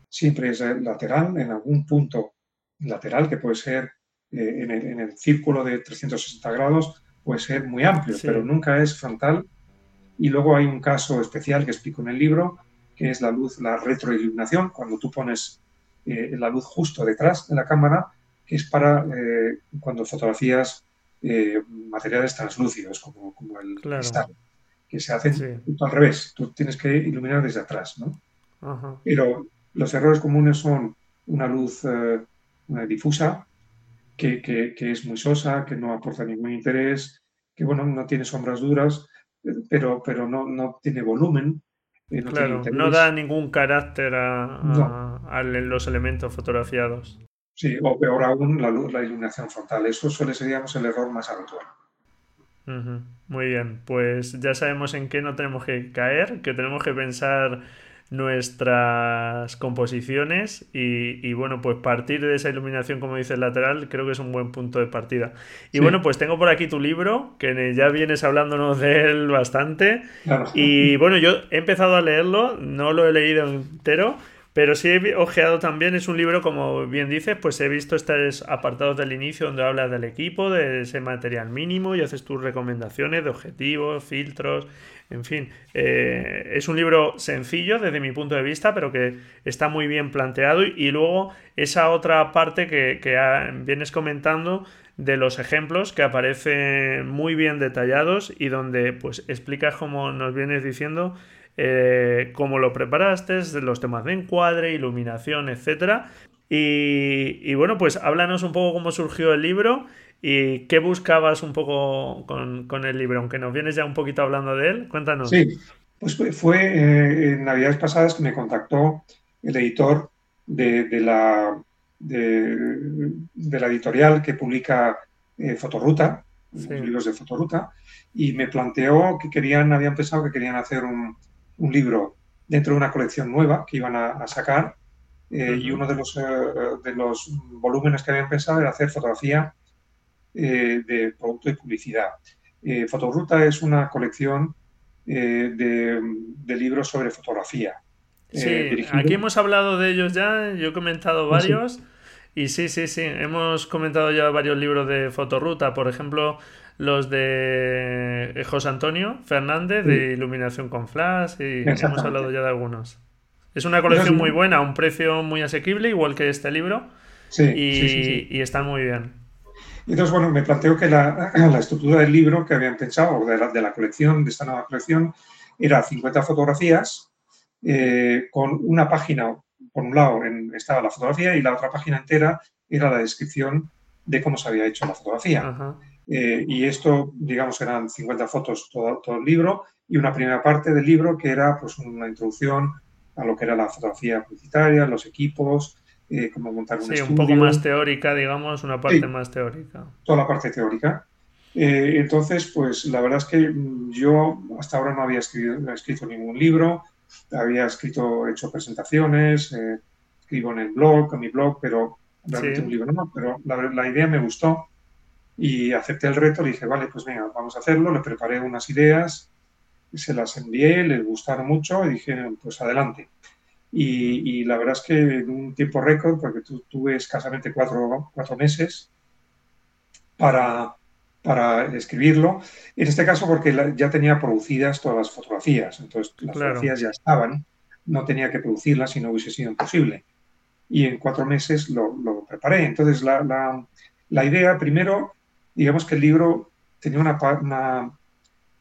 siempre es lateral, en algún punto lateral, que puede ser eh, en, el, círculo de 360 grados, puede ser muy amplio, pero nunca es frontal. Y luego hay un caso especial que explico en el libro, que es la luz, la retroiluminación, cuando tú pones eh, la luz justo detrás de la cámara, que es para eh, cuando fotografías materiales translúcidos, como, como el cristal, que se hacen al revés. Tú tienes que iluminar desde atrás, ¿no? Pero los errores comunes son una luz eh, difusa, que, es muy sosa, que no aporta ningún interés, que bueno, no tiene sombras duras, pero, pero no, no tiene volumen. Eh, no claro, no da ningún carácter a, los elementos fotografiados. Sí, o peor aún, la, luz, la iluminación frontal. Eso suele ser, digamos, el error más habitual. Muy bien, pues ya sabemos en qué no tenemos que caer, que tenemos que pensar nuestras composiciones y, bueno, pues partir de esa iluminación, como dices, lateral, creo que es un buen punto de partida. Y bueno, pues tengo por aquí tu libro, que ya vienes hablándonos de él bastante. Y bueno, yo he empezado a leerlo, no lo he leído entero. Pero sí he ojeado también, es un libro, como bien dices, pues he visto estos apartados del inicio donde hablas del equipo, de ese material mínimo y haces tus recomendaciones de objetivos, filtros, en fin, eh, es un libro sencillo desde mi punto de vista, pero que está muy bien planteado. Y, luego esa otra parte que, vienes comentando de los ejemplos que aparecen muy bien detallados y donde pues explicas como nos vienes diciendo eh, cómo lo preparaste, los temas de encuadre, iluminación, etcétera. Y, y, bueno, pues háblanos un poco cómo surgió el libro ¿Y qué buscabas un poco con, el libro? Aunque nos vienes ya un poquito hablando de él, cuéntanos. Sí, pues fue eh, en Navidades pasadas que me contactó el editor de, la, de, la editorial que publica eh, Fotoruta, los libros de Fotoruta, y me planteó que querían, habían pensado que querían hacer un, libro dentro de una colección nueva que iban a, sacar, eh, y uno de los, de los volúmenes que habían pensado era hacer fotografía eh, de producto y publicidad. Eh, Fotoruta es una colección eh, de, libros sobre fotografía. Sí, aquí hemos hablado de ellos ya, yo he comentado varios. Y sí, sí, sí, hemos comentado ya varios libros de Fotoruta, por ejemplo, los de José Antonio Fernández de Iluminación con Flash, y hemos hablado ya de algunos. Es una colección muy buena, a un precio muy asequible, igual que este libro, sí, y, y está muy bien. Entonces, bueno, me planteo que la, estructura del libro que habían pensado, de la, de la, colección, de esta nueva colección, era 50 fotografías eh, con una página, por un lado estaba la fotografía y la otra página entera era la descripción de cómo se había hecho la fotografía. Eh, y esto, digamos, eran 50 fotos todo, todo el libro y una primera parte del libro que era pues una introducción a lo que era la fotografía publicitaria, los equipos, eh, cómo montar un sí, un poco más teórica, digamos, una parte más teórica. Toda la parte teórica. Eh, entonces, pues la verdad es que yo hasta ahora no había escrito, escrito ningún libro, había escrito, hecho presentaciones, eh, escribo en el blog, en mi blog, pero realmente un libro no, pero la, la, idea me gustó y acepté el reto, le dije, vale, pues venga, vamos a hacerlo, le preparé unas ideas, se las envié, les gustaron mucho y dije, pues adelante. Y, la verdad es que en un tiempo récord, porque tuve escasamente cuatro, cuatro meses para, para escribirlo. En este caso porque ya tenía producidas todas las fotografías, entonces las fotografías ya estaban, no tenía que producirlas si no hubiese sido imposible. Y en cuatro meses lo, preparé. Entonces la, la, la, idea, primero, digamos que el libro tenía una, una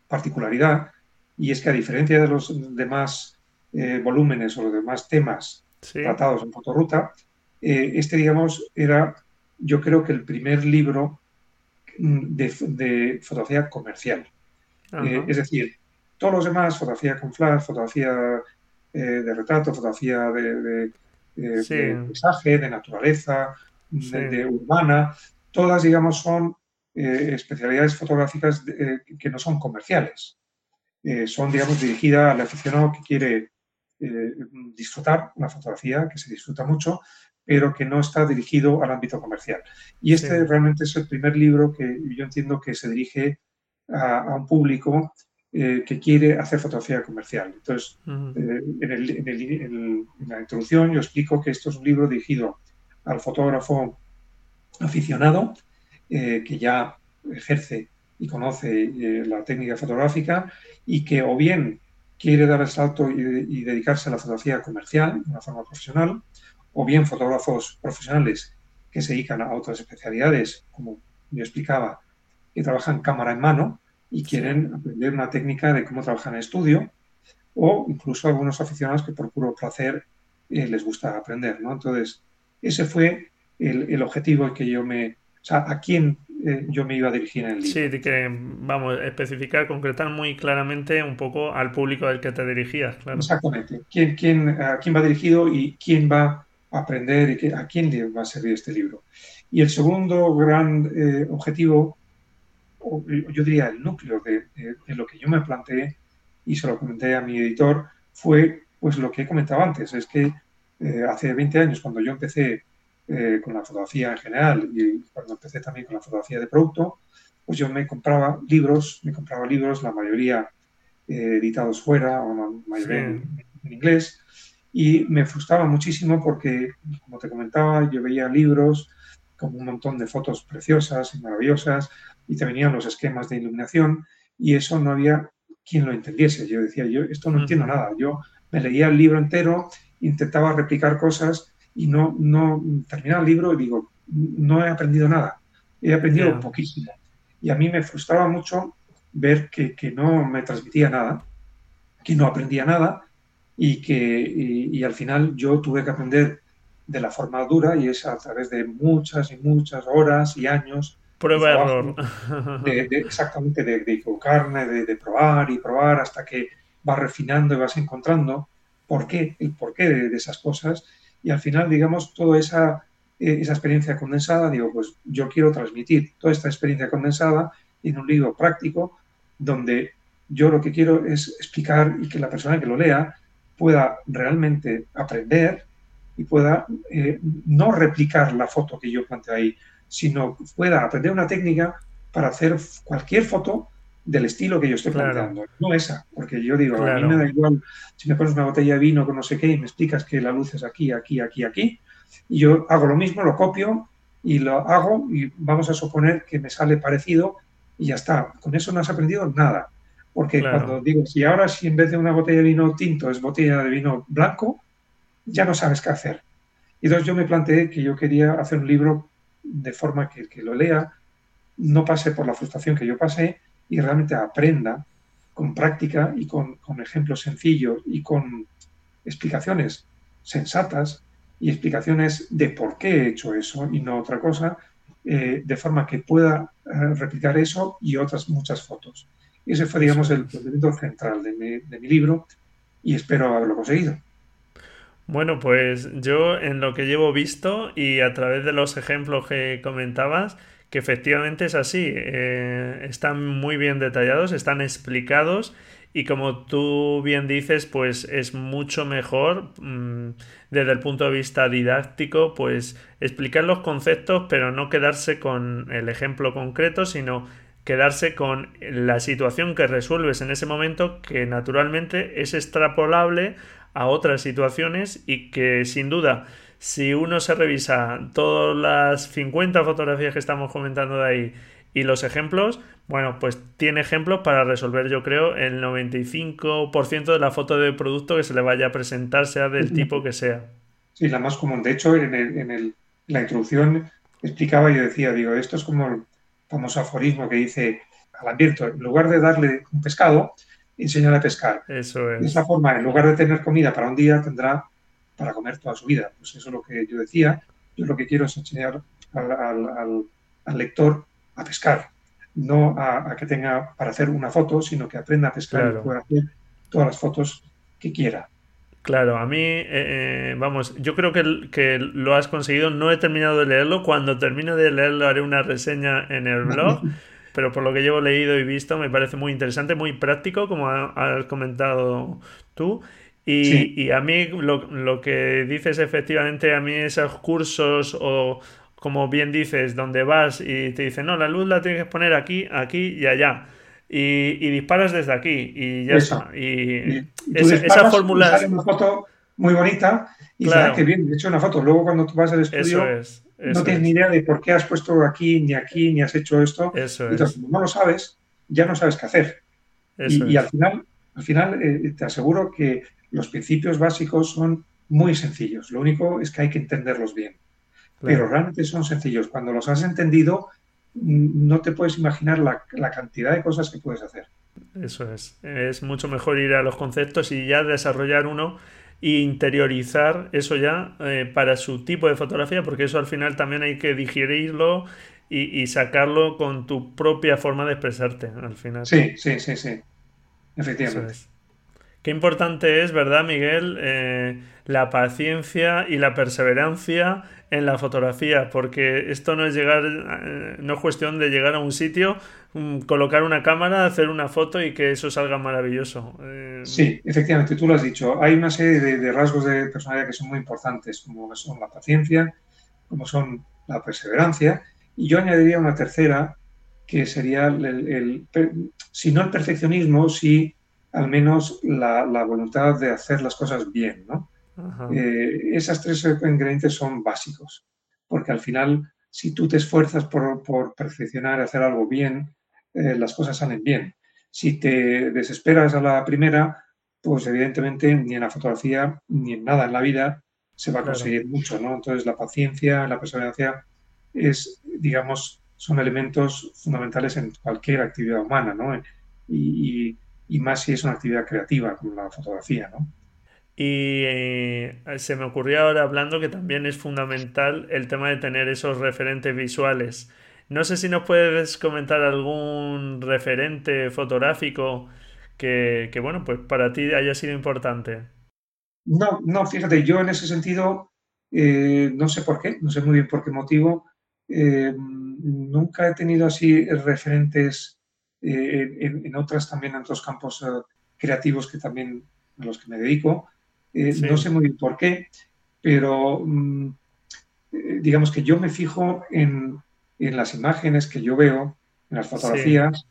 particularidad y es que a diferencia de los demás eh, volúmenes o los demás temas tratados en Fotoruta, eh, este, digamos, era, yo creo que el primer libro mm, de, fotografía comercial. Eh, es decir, todos los demás, fotografía con flash, fotografía de retrato, fotografía de, paisaje, de naturaleza, de, urbana, todas, digamos, son especialidades fotográficas que no son comerciales. son, digamos, dirigidas al aficionado que quiere eh, disfrutar una fotografía que se disfruta mucho, pero que no está dirigido al ámbito comercial. Y este realmente es el primer libro que yo entiendo que se dirige a, un público eh, que quiere hacer fotografía comercial. Entonces, eh, en, la introducción yo explico que esto es un libro dirigido al fotógrafo aficionado que ya ejerce y conoce la técnica fotográfica y que o bien quiere dar el salto y, dedicarse a la fotografía comercial de una forma profesional, o bien fotógrafos profesionales que se dedican a otras especialidades, como yo explicaba, que trabajan cámara en mano y quieren aprender una técnica de cómo trabajar en estudio, o incluso algunos aficionados que por puro placer eh, les gusta aprender. ¿no? Entonces, ese fue el, el objetivo que yo me... O sea, ¿a quién eh, yo me iba a dirigir en el libro. Sí, que vamos, especificar, concretar muy claramente un poco al público al que te dirigías, claro. Exactamente. ¿Quién, quién, a quién va dirigido y quién va a aprender y a quién le va a servir este libro? Y el segundo gran eh, objetivo, yo diría el núcleo de, lo que yo me planteé y se lo comenté a mi editor, fue pues lo que he comentado antes, es que eh, hace 20 años cuando yo empecé eh, con la fotografía en general y cuando empecé también con la fotografía de producto, pues yo me compraba libros, me compraba libros, la mayoría eh, editados fuera o la mayoría en, inglés, y me frustraba muchísimo porque, como te comentaba, yo veía libros con un montón de fotos preciosas y maravillosas y te venían los esquemas de iluminación y eso no había quien lo entendiese. Yo decía, yo esto no entiendo nada. Yo me leía el libro entero, intentaba replicar cosas y no, no terminaba el libro y digo, no he aprendido nada, he aprendido poquísimo. Y a mí me frustraba mucho ver que, que, no me transmitía nada, que no aprendía nada y que y, al final yo tuve que aprender de la forma dura y es a través de muchas y muchas horas y años. Prueba error. De, exactamente, de, de equivocarme, de, probar y probar hasta que vas refinando y vas encontrando por qué, el porqué de, de esas cosas y al final, digamos, toda esa, eh, esa experiencia condensada, digo, pues yo quiero transmitir toda esta experiencia condensada en un libro práctico donde yo lo que quiero es explicar y que la persona que lo lea pueda realmente aprender y pueda eh, no replicar la foto que yo planteo ahí, sino pueda aprender una técnica para hacer cualquier foto del estilo que yo estoy planteando, no esa, porque yo digo, a mí me da igual si me pones una botella de vino con no sé qué y me explicas que la luz es aquí, aquí, aquí, aquí, y yo hago lo mismo, lo copio y lo hago y vamos a suponer que me sale parecido y ya está. Con eso no has aprendido nada, porque cuando digo, si ahora si en vez de una botella de vino tinto es botella de vino blanco, ya no sabes qué hacer. Y entonces yo me planteé que yo quería hacer un libro de forma que el que lo lea no pase por la frustración que yo pasé, y realmente aprenda con práctica y con, ejemplos sencillos y con explicaciones sensatas y explicaciones de por qué he hecho eso y no otra cosa, eh, de forma que pueda eh, replicar eso y otras muchas fotos. Y ese fue, digamos, el planteamiento central de mi, de mi libro y espero haberlo conseguido. Bueno, pues yo en lo que llevo visto y a través de los ejemplos que comentabas, que efectivamente es así, eh, están muy bien detallados, están explicados y como tú bien dices, pues es mucho mejor mm, desde el punto de vista didáctico, pues explicar los conceptos, pero no quedarse con el ejemplo concreto, sino quedarse con la situación que resuelves en ese momento, que naturalmente es extrapolable a otras situaciones y que sin duda si uno se revisa todas las 50 fotografías que estamos comentando de ahí y los ejemplos, bueno, pues tiene ejemplos para resolver, yo creo, el 95% de la foto de producto que se le vaya a presentar, sea del tipo que sea. Sí, la más común. De hecho, en, en la introducción explicaba y decía, digo, esto es como el famoso aforismo que dice al abierto, en lugar de darle un pescado, enseñarle a pescar. Eso es. De esa forma, en lugar de tener comida para un día, tendrá para comer toda su vida. Pues eso es lo que yo decía. Yo lo que quiero es enseñar al, al lector a pescar, no a, que tenga para hacer una foto, sino que aprenda a pescar y pueda hacer todas las fotos que quiera. Claro, a mí, eh, eh, vamos, yo creo que, que, lo has conseguido. No he terminado de leerlo. Cuando termine de leerlo haré una reseña en el blog. pero por lo que llevo leído y visto me parece muy interesante, muy práctico, como has comentado tú. Y, y a mí lo, lo, que dices efectivamente, a mí esos cursos o, como bien dices, donde vas y te dicen, no, la luz la tienes que poner aquí, aquí y allá. Y, disparas desde aquí y ya está. Y, esa fórmula. una foto muy bonita y claro. que bien, he hecho una foto. Luego cuando tú vas al estudio, no tienes ni idea de por qué has puesto aquí, ni aquí, ni has hecho esto. Eso Entonces, como no lo sabes, ya no sabes qué hacer. y, al final, al final eh, te aseguro que los principios básicos son muy sencillos. Lo único es que hay que entenderlos bien. Pero realmente son sencillos. Cuando los has entendido, no te puedes imaginar la, cantidad de cosas que puedes hacer. Eso es. Es mucho mejor ir a los conceptos y ya desarrollar uno e interiorizar eso ya eh, para su tipo de fotografía, porque eso al final también hay que digerirlo y, sacarlo con tu propia forma de expresarte al final. Sí, sí, sí, sí. Efectivamente. Qué importante es, ¿verdad, Miguel? Eh, la paciencia y la perseverancia en la fotografía, porque esto no es llegar, eh, no es cuestión de llegar a un sitio, mm, colocar una cámara, hacer una foto y que eso salga maravilloso. Eh, sí, efectivamente, tú lo has dicho. Hay una serie de, rasgos de personalidad que son muy importantes, como son la paciencia, como son la perseverancia, y yo añadiría una tercera, que sería el, si no el perfeccionismo, sí al menos la, la voluntad de hacer las cosas bien, ¿no? Eh, esas tres ingredientes son básicos, porque al final, si tú te esfuerzas por, por perfeccionar, hacer algo bien, eh, las cosas salen bien. Si te desesperas a la primera, pues evidentemente ni en la fotografía ni en nada en la vida se va a conseguir mucho, ¿no? Entonces la paciencia, la perseverancia es, digamos, son elementos fundamentales en cualquier actividad humana, ¿no? Y, y, y más si es una actividad creativa como la fotografía, ¿no? Y eh, se me ocurrió ahora hablando que también es fundamental el tema de tener esos referentes visuales. No sé si nos puedes comentar algún referente fotográfico que, bueno, pues para ti haya sido importante. No, no, fíjate, yo en ese sentido, eh, no sé por qué, no sé muy bien por qué motivo, eh, nunca he tenido así referentes en, en, otras también, en otros campos creativos que también a los que me dedico. Eh, no sé muy bien por qué, pero mm, eh, digamos que yo me fijo en, las imágenes que yo veo, en las fotografías,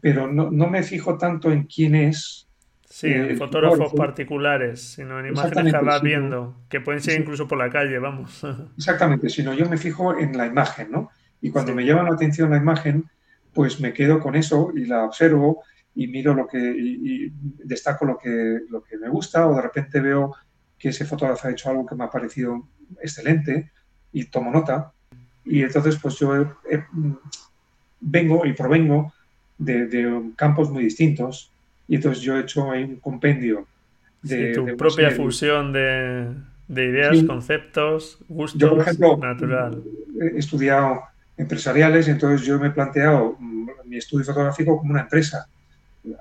pero no, me fijo tanto en quién es. Sí, en eh, fotógrafos particulares, sino en imágenes que vas viendo, que pueden ser incluso por la calle, vamos. Exactamente, sino yo me fijo en la imagen, ¿no? Y cuando me llama la atención la imagen, pues me quedo con eso y la observo y miro lo que y, destaco lo que, lo que me gusta o de repente veo que ese fotógrafo ha hecho algo que me ha parecido excelente y tomo nota. Y entonces pues yo vengo y provengo de, campos muy distintos y entonces yo he hecho ahí un compendio de... tu propia fusión de, ideas, conceptos, gustos, yo, por ejemplo, natural. He estudiado empresariales y entonces yo me he planteado mm, mi estudio fotográfico como una empresa.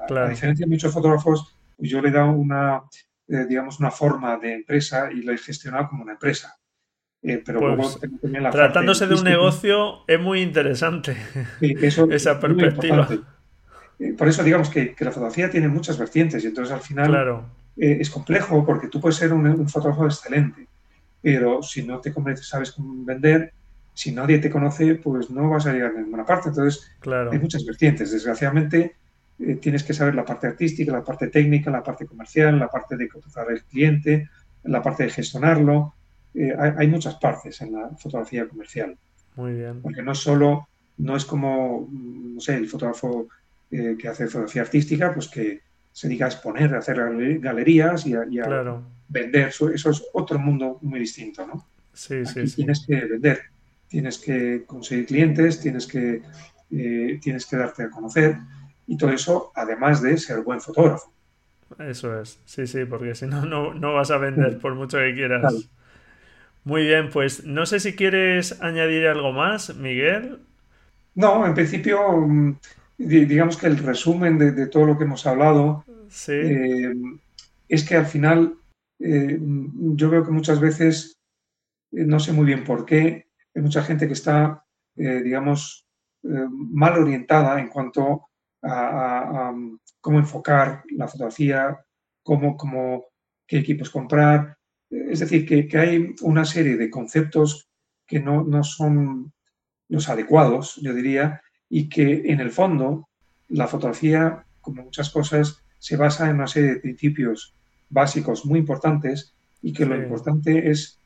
A diferencia de muchos fotógrafos, yo le he dado una, eh, digamos, una forma de empresa y lo he gestionado como una empresa. Eh, pero pues, tratándose de un negocio es muy interesante esa perspectiva. Por eso digamos que, la fotografía tiene muchas vertientes y entonces al final es complejo porque tú puedes ser un, fotógrafo excelente, pero si no te sabes cómo vender, si nadie te conoce, pues no vas a llegar a ninguna parte. Entonces, hay muchas vertientes. Desgraciadamente, eh, tienes que saber la parte artística, la parte técnica, la parte comercial, la parte de cotizar el cliente, la parte de gestionarlo. Eh, hay, muchas partes en la fotografía comercial. Muy bien. Porque no solo, no es como, no sé, el fotógrafo eh, que hace fotografía artística, pues que se dedica a exponer, a hacer galerías y a, vender. Eso, eso, es otro mundo muy distinto, ¿no? Sí, sí, sí. Tienes que vender tienes que conseguir clientes, tienes que, eh, tienes que darte a conocer y todo eso además de ser buen fotógrafo. Eso es, sí, sí, porque si no, no vas a vender por mucho que quieras. Muy bien, pues no sé si quieres añadir algo más, Miguel. No, en principio, mm, digamos que el resumen de, todo lo que hemos hablado eh, es que al final eh, yo veo que muchas veces, no sé muy bien por qué, hay mucha gente que está, eh, digamos, eh, mal orientada en cuanto a, cómo enfocar la fotografía, cómo, cómo, qué equipos comprar. Es decir, que, hay una serie de conceptos que no, no, son los adecuados, yo diría, y que en el fondo la fotografía, como muchas cosas, se basa en una serie de principios básicos muy importantes y que lo importante es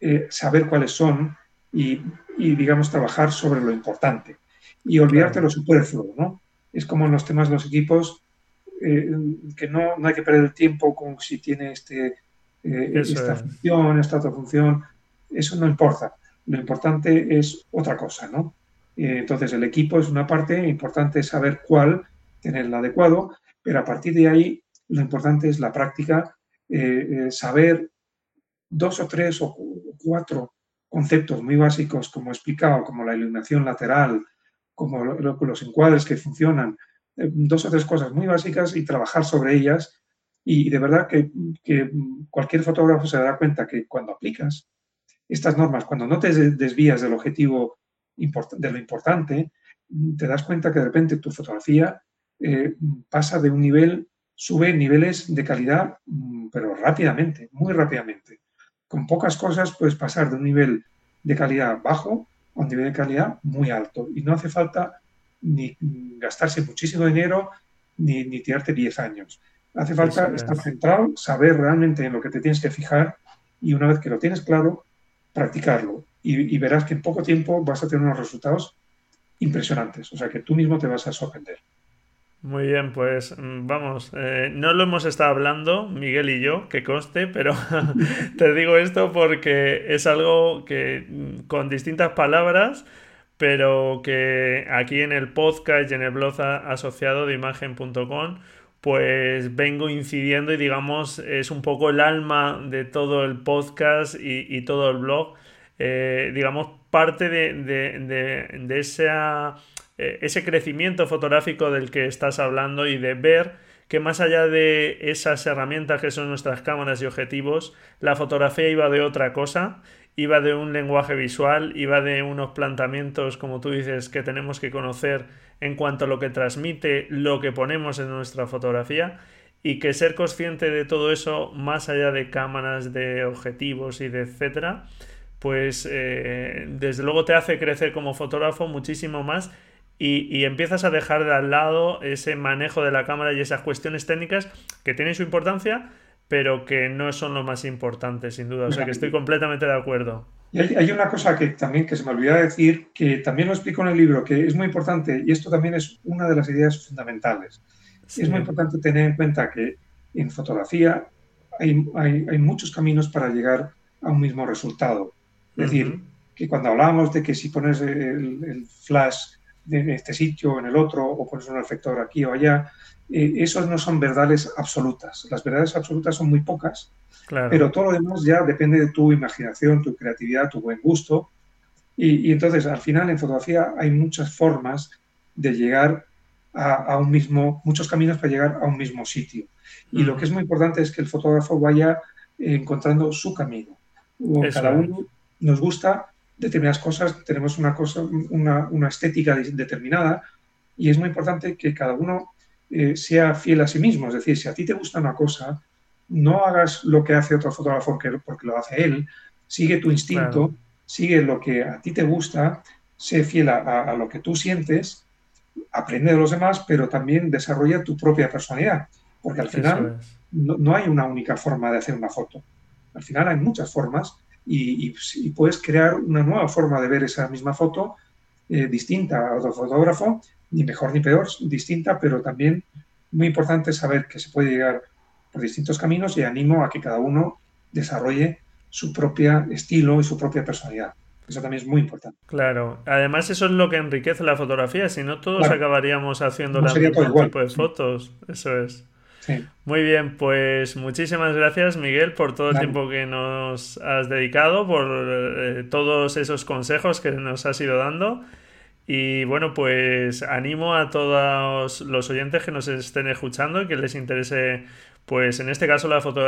eh, saber cuáles son y, digamos, trabajar sobre lo importante y olvidarte lo superfluo, ¿no? Es como en los temas de los equipos, eh, que no, no, hay que perder el tiempo con si tiene este, eh, esta función, esta otra función, eso no importa. Lo importante es otra cosa, ¿no? Eh, entonces, el equipo es una parte, importante es saber cuál, tener el adecuado, pero a partir de ahí, lo importante es la práctica, saber dos o tres o cuatro conceptos muy básicos, como he explicado, como la iluminación lateral, como los encuadres que funcionan, eh, dos o tres cosas muy básicas y trabajar sobre ellas. Y de verdad que, cualquier fotógrafo se dará cuenta que cuando aplicas estas normas, cuando no te desvías del objetivo de lo importante, te das cuenta que de repente tu fotografía eh, pasa de un nivel, sube niveles de calidad, mm, pero rápidamente, muy rápidamente con pocas cosas puedes pasar de un nivel de calidad bajo a un nivel de calidad muy alto. Y no hace falta ni gastarse muchísimo dinero ni, ni tirarte 10 años. Hace falta estar centrado, saber realmente en lo que te tienes que fijar y una vez que lo tienes claro, practicarlo. Y, y verás que en poco tiempo vas a tener unos resultados impresionantes. O sea que tú mismo te vas a sorprender. Muy bien, pues mm, vamos, eh, no lo hemos estado hablando, Miguel y yo, que conste, pero te digo esto porque es algo que mm, con distintas palabras, pero que aquí en el podcast y en el blog asociado de imagen.com, pues vengo incidiendo y digamos es un poco el alma de todo el podcast y, todo el blog, eh, digamos parte de, de esa eh, ese crecimiento fotográfico del que estás hablando y de ver que más allá de esas herramientas que son nuestras cámaras y objetivos, la fotografía iba de otra cosa, iba de un lenguaje visual, iba de unos planteamientos, como tú dices, que tenemos que conocer en cuanto a lo que transmite lo que ponemos en nuestra fotografía y que ser consciente de todo eso, más allá de cámaras, de objetivos y de etcétera, pues eh, desde luego te hace crecer como fotógrafo muchísimo más y, empiezas a dejar de al lado ese manejo de la cámara y esas cuestiones técnicas que tienen su importancia, pero que no son lo más importante, sin duda. O sea que estoy completamente de acuerdo. Y hay, una cosa que también que se me olvidó decir, que también lo explico en el libro, que es muy importante, y esto también es una de las ideas fundamentales. Es muy importante tener en cuenta que en fotografía hay, hay, muchos caminos para llegar a un mismo resultado. Es decir, que cuando hablábamos de que si pones el, el flash en este sitio o en el otro, o pones un reflector aquí o allá. Eh, esos no son verdades absolutas. Las verdades absolutas son muy pocas, pero todo lo demás ya depende de tu imaginación, tu creatividad, tu buen gusto. Y, entonces, al final, en fotografía hay muchas formas de llegar a, un mismo, muchos caminos para llegar a un mismo sitio. Y lo que es muy importante es que el fotógrafo vaya encontrando su camino. cada uno nos gusta determinadas cosas, tenemos una, cosa, una, una, estética determinada y es muy importante que cada uno eh, sea fiel a sí mismo. Es decir, si a ti te gusta una cosa, no hagas lo que hace otro fotógrafo porque, lo hace él, sigue tu instinto, sigue lo que a ti te gusta, sé fiel a, lo que tú sientes, aprende de los demás, pero también desarrolla tu propia personalidad. Porque al final no, hay una única forma de hacer una foto. Al final hay muchas formas y, puedes crear una nueva forma de ver esa misma foto eh, distinta a otro fotógrafo, ni mejor ni peor, distinta, pero también muy importante saber que se puede llegar por distintos caminos y animo a que cada uno desarrolle su propio estilo y su propia personalidad. Eso también es muy importante. Claro, además eso es lo que enriquece la fotografía, si no todos acabaríamos haciendo la misma tipo de fotos, eso es. Muy bien, pues muchísimas gracias Miguel por todo el tiempo que nos has dedicado, por eh, todos esos consejos que nos has ido dando. Y bueno, pues animo a todos los oyentes que nos estén escuchando y que les interese, pues en este caso la, foto,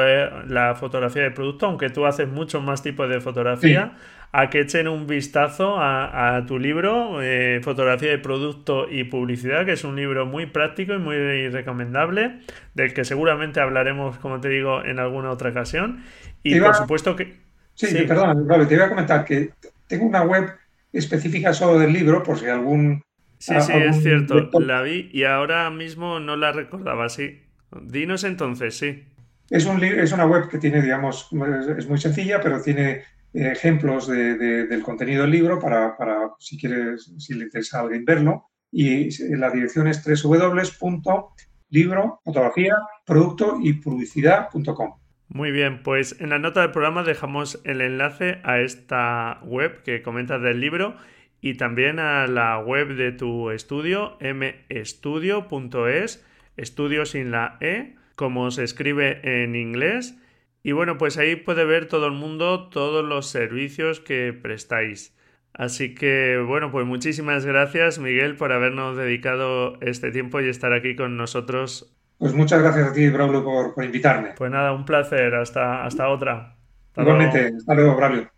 la fotografía de producto, aunque tú haces muchos más tipos de fotografía a que echen un vistazo a, tu libro, eh, Fotografía de Producto y Publicidad, que es un libro muy práctico y muy recomendable, del que seguramente hablaremos, como te digo, en alguna otra ocasión. Y por supuesto que... Sí, perdón, te iba a comentar que tengo una web específica solo del libro, por si algún... Sí, sí, es cierto, la vi y ahora mismo no la recordaba, sí. Dinos entonces, sí. Es, un, es una web que tiene, digamos, es muy sencilla, pero tiene ejemplos del contenido del libro para, si quieres, si le interesa a alguien verlo. Y la dirección es www.libro, fotografía, producto y publicidad.com. Muy bien, pues en la nota del programa dejamos el enlace a esta web que comentas del libro y también a la web de tu estudio, mestudio.es, estudio sin la E, como se escribe en inglés y bueno, pues ahí puede ver todo el mundo todos los servicios que prestáis. Así que bueno, pues muchísimas gracias Miguel por habernos dedicado este tiempo y estar aquí con nosotros. Pues muchas gracias a ti, Braulio, por, invitarme. Pues nada, un placer. Hasta, hasta otra. Igualmente, hasta luego, Braulio.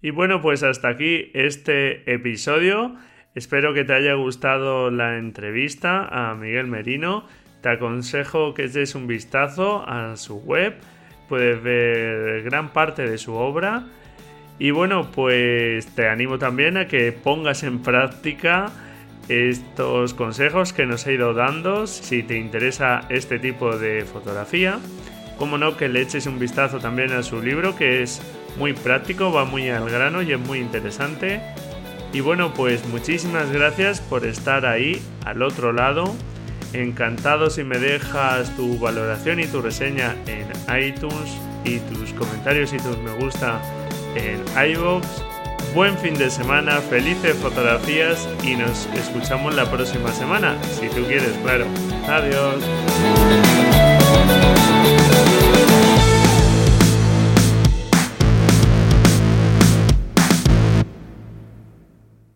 Y bueno, pues hasta aquí este episodio. Espero que te haya gustado la entrevista a Miguel Merino. Te aconsejo que des un vistazo a su web puedes ver gran parte de su obra. Y bueno, pues te animo también a que pongas en práctica estos consejos que nos he ido dando si te interesa este tipo de fotografía. Como no, que le eches un vistazo también a su libro que es muy práctico, va muy al grano y es muy interesante. Y bueno, pues muchísimas gracias por estar ahí al otro lado Encantado si me dejas tu valoración y tu reseña en iTunes y tus comentarios y tus me gusta en iVoox. Buen fin de semana, felices fotografías y nos escuchamos la próxima semana, si tú quieres, claro. Adiós.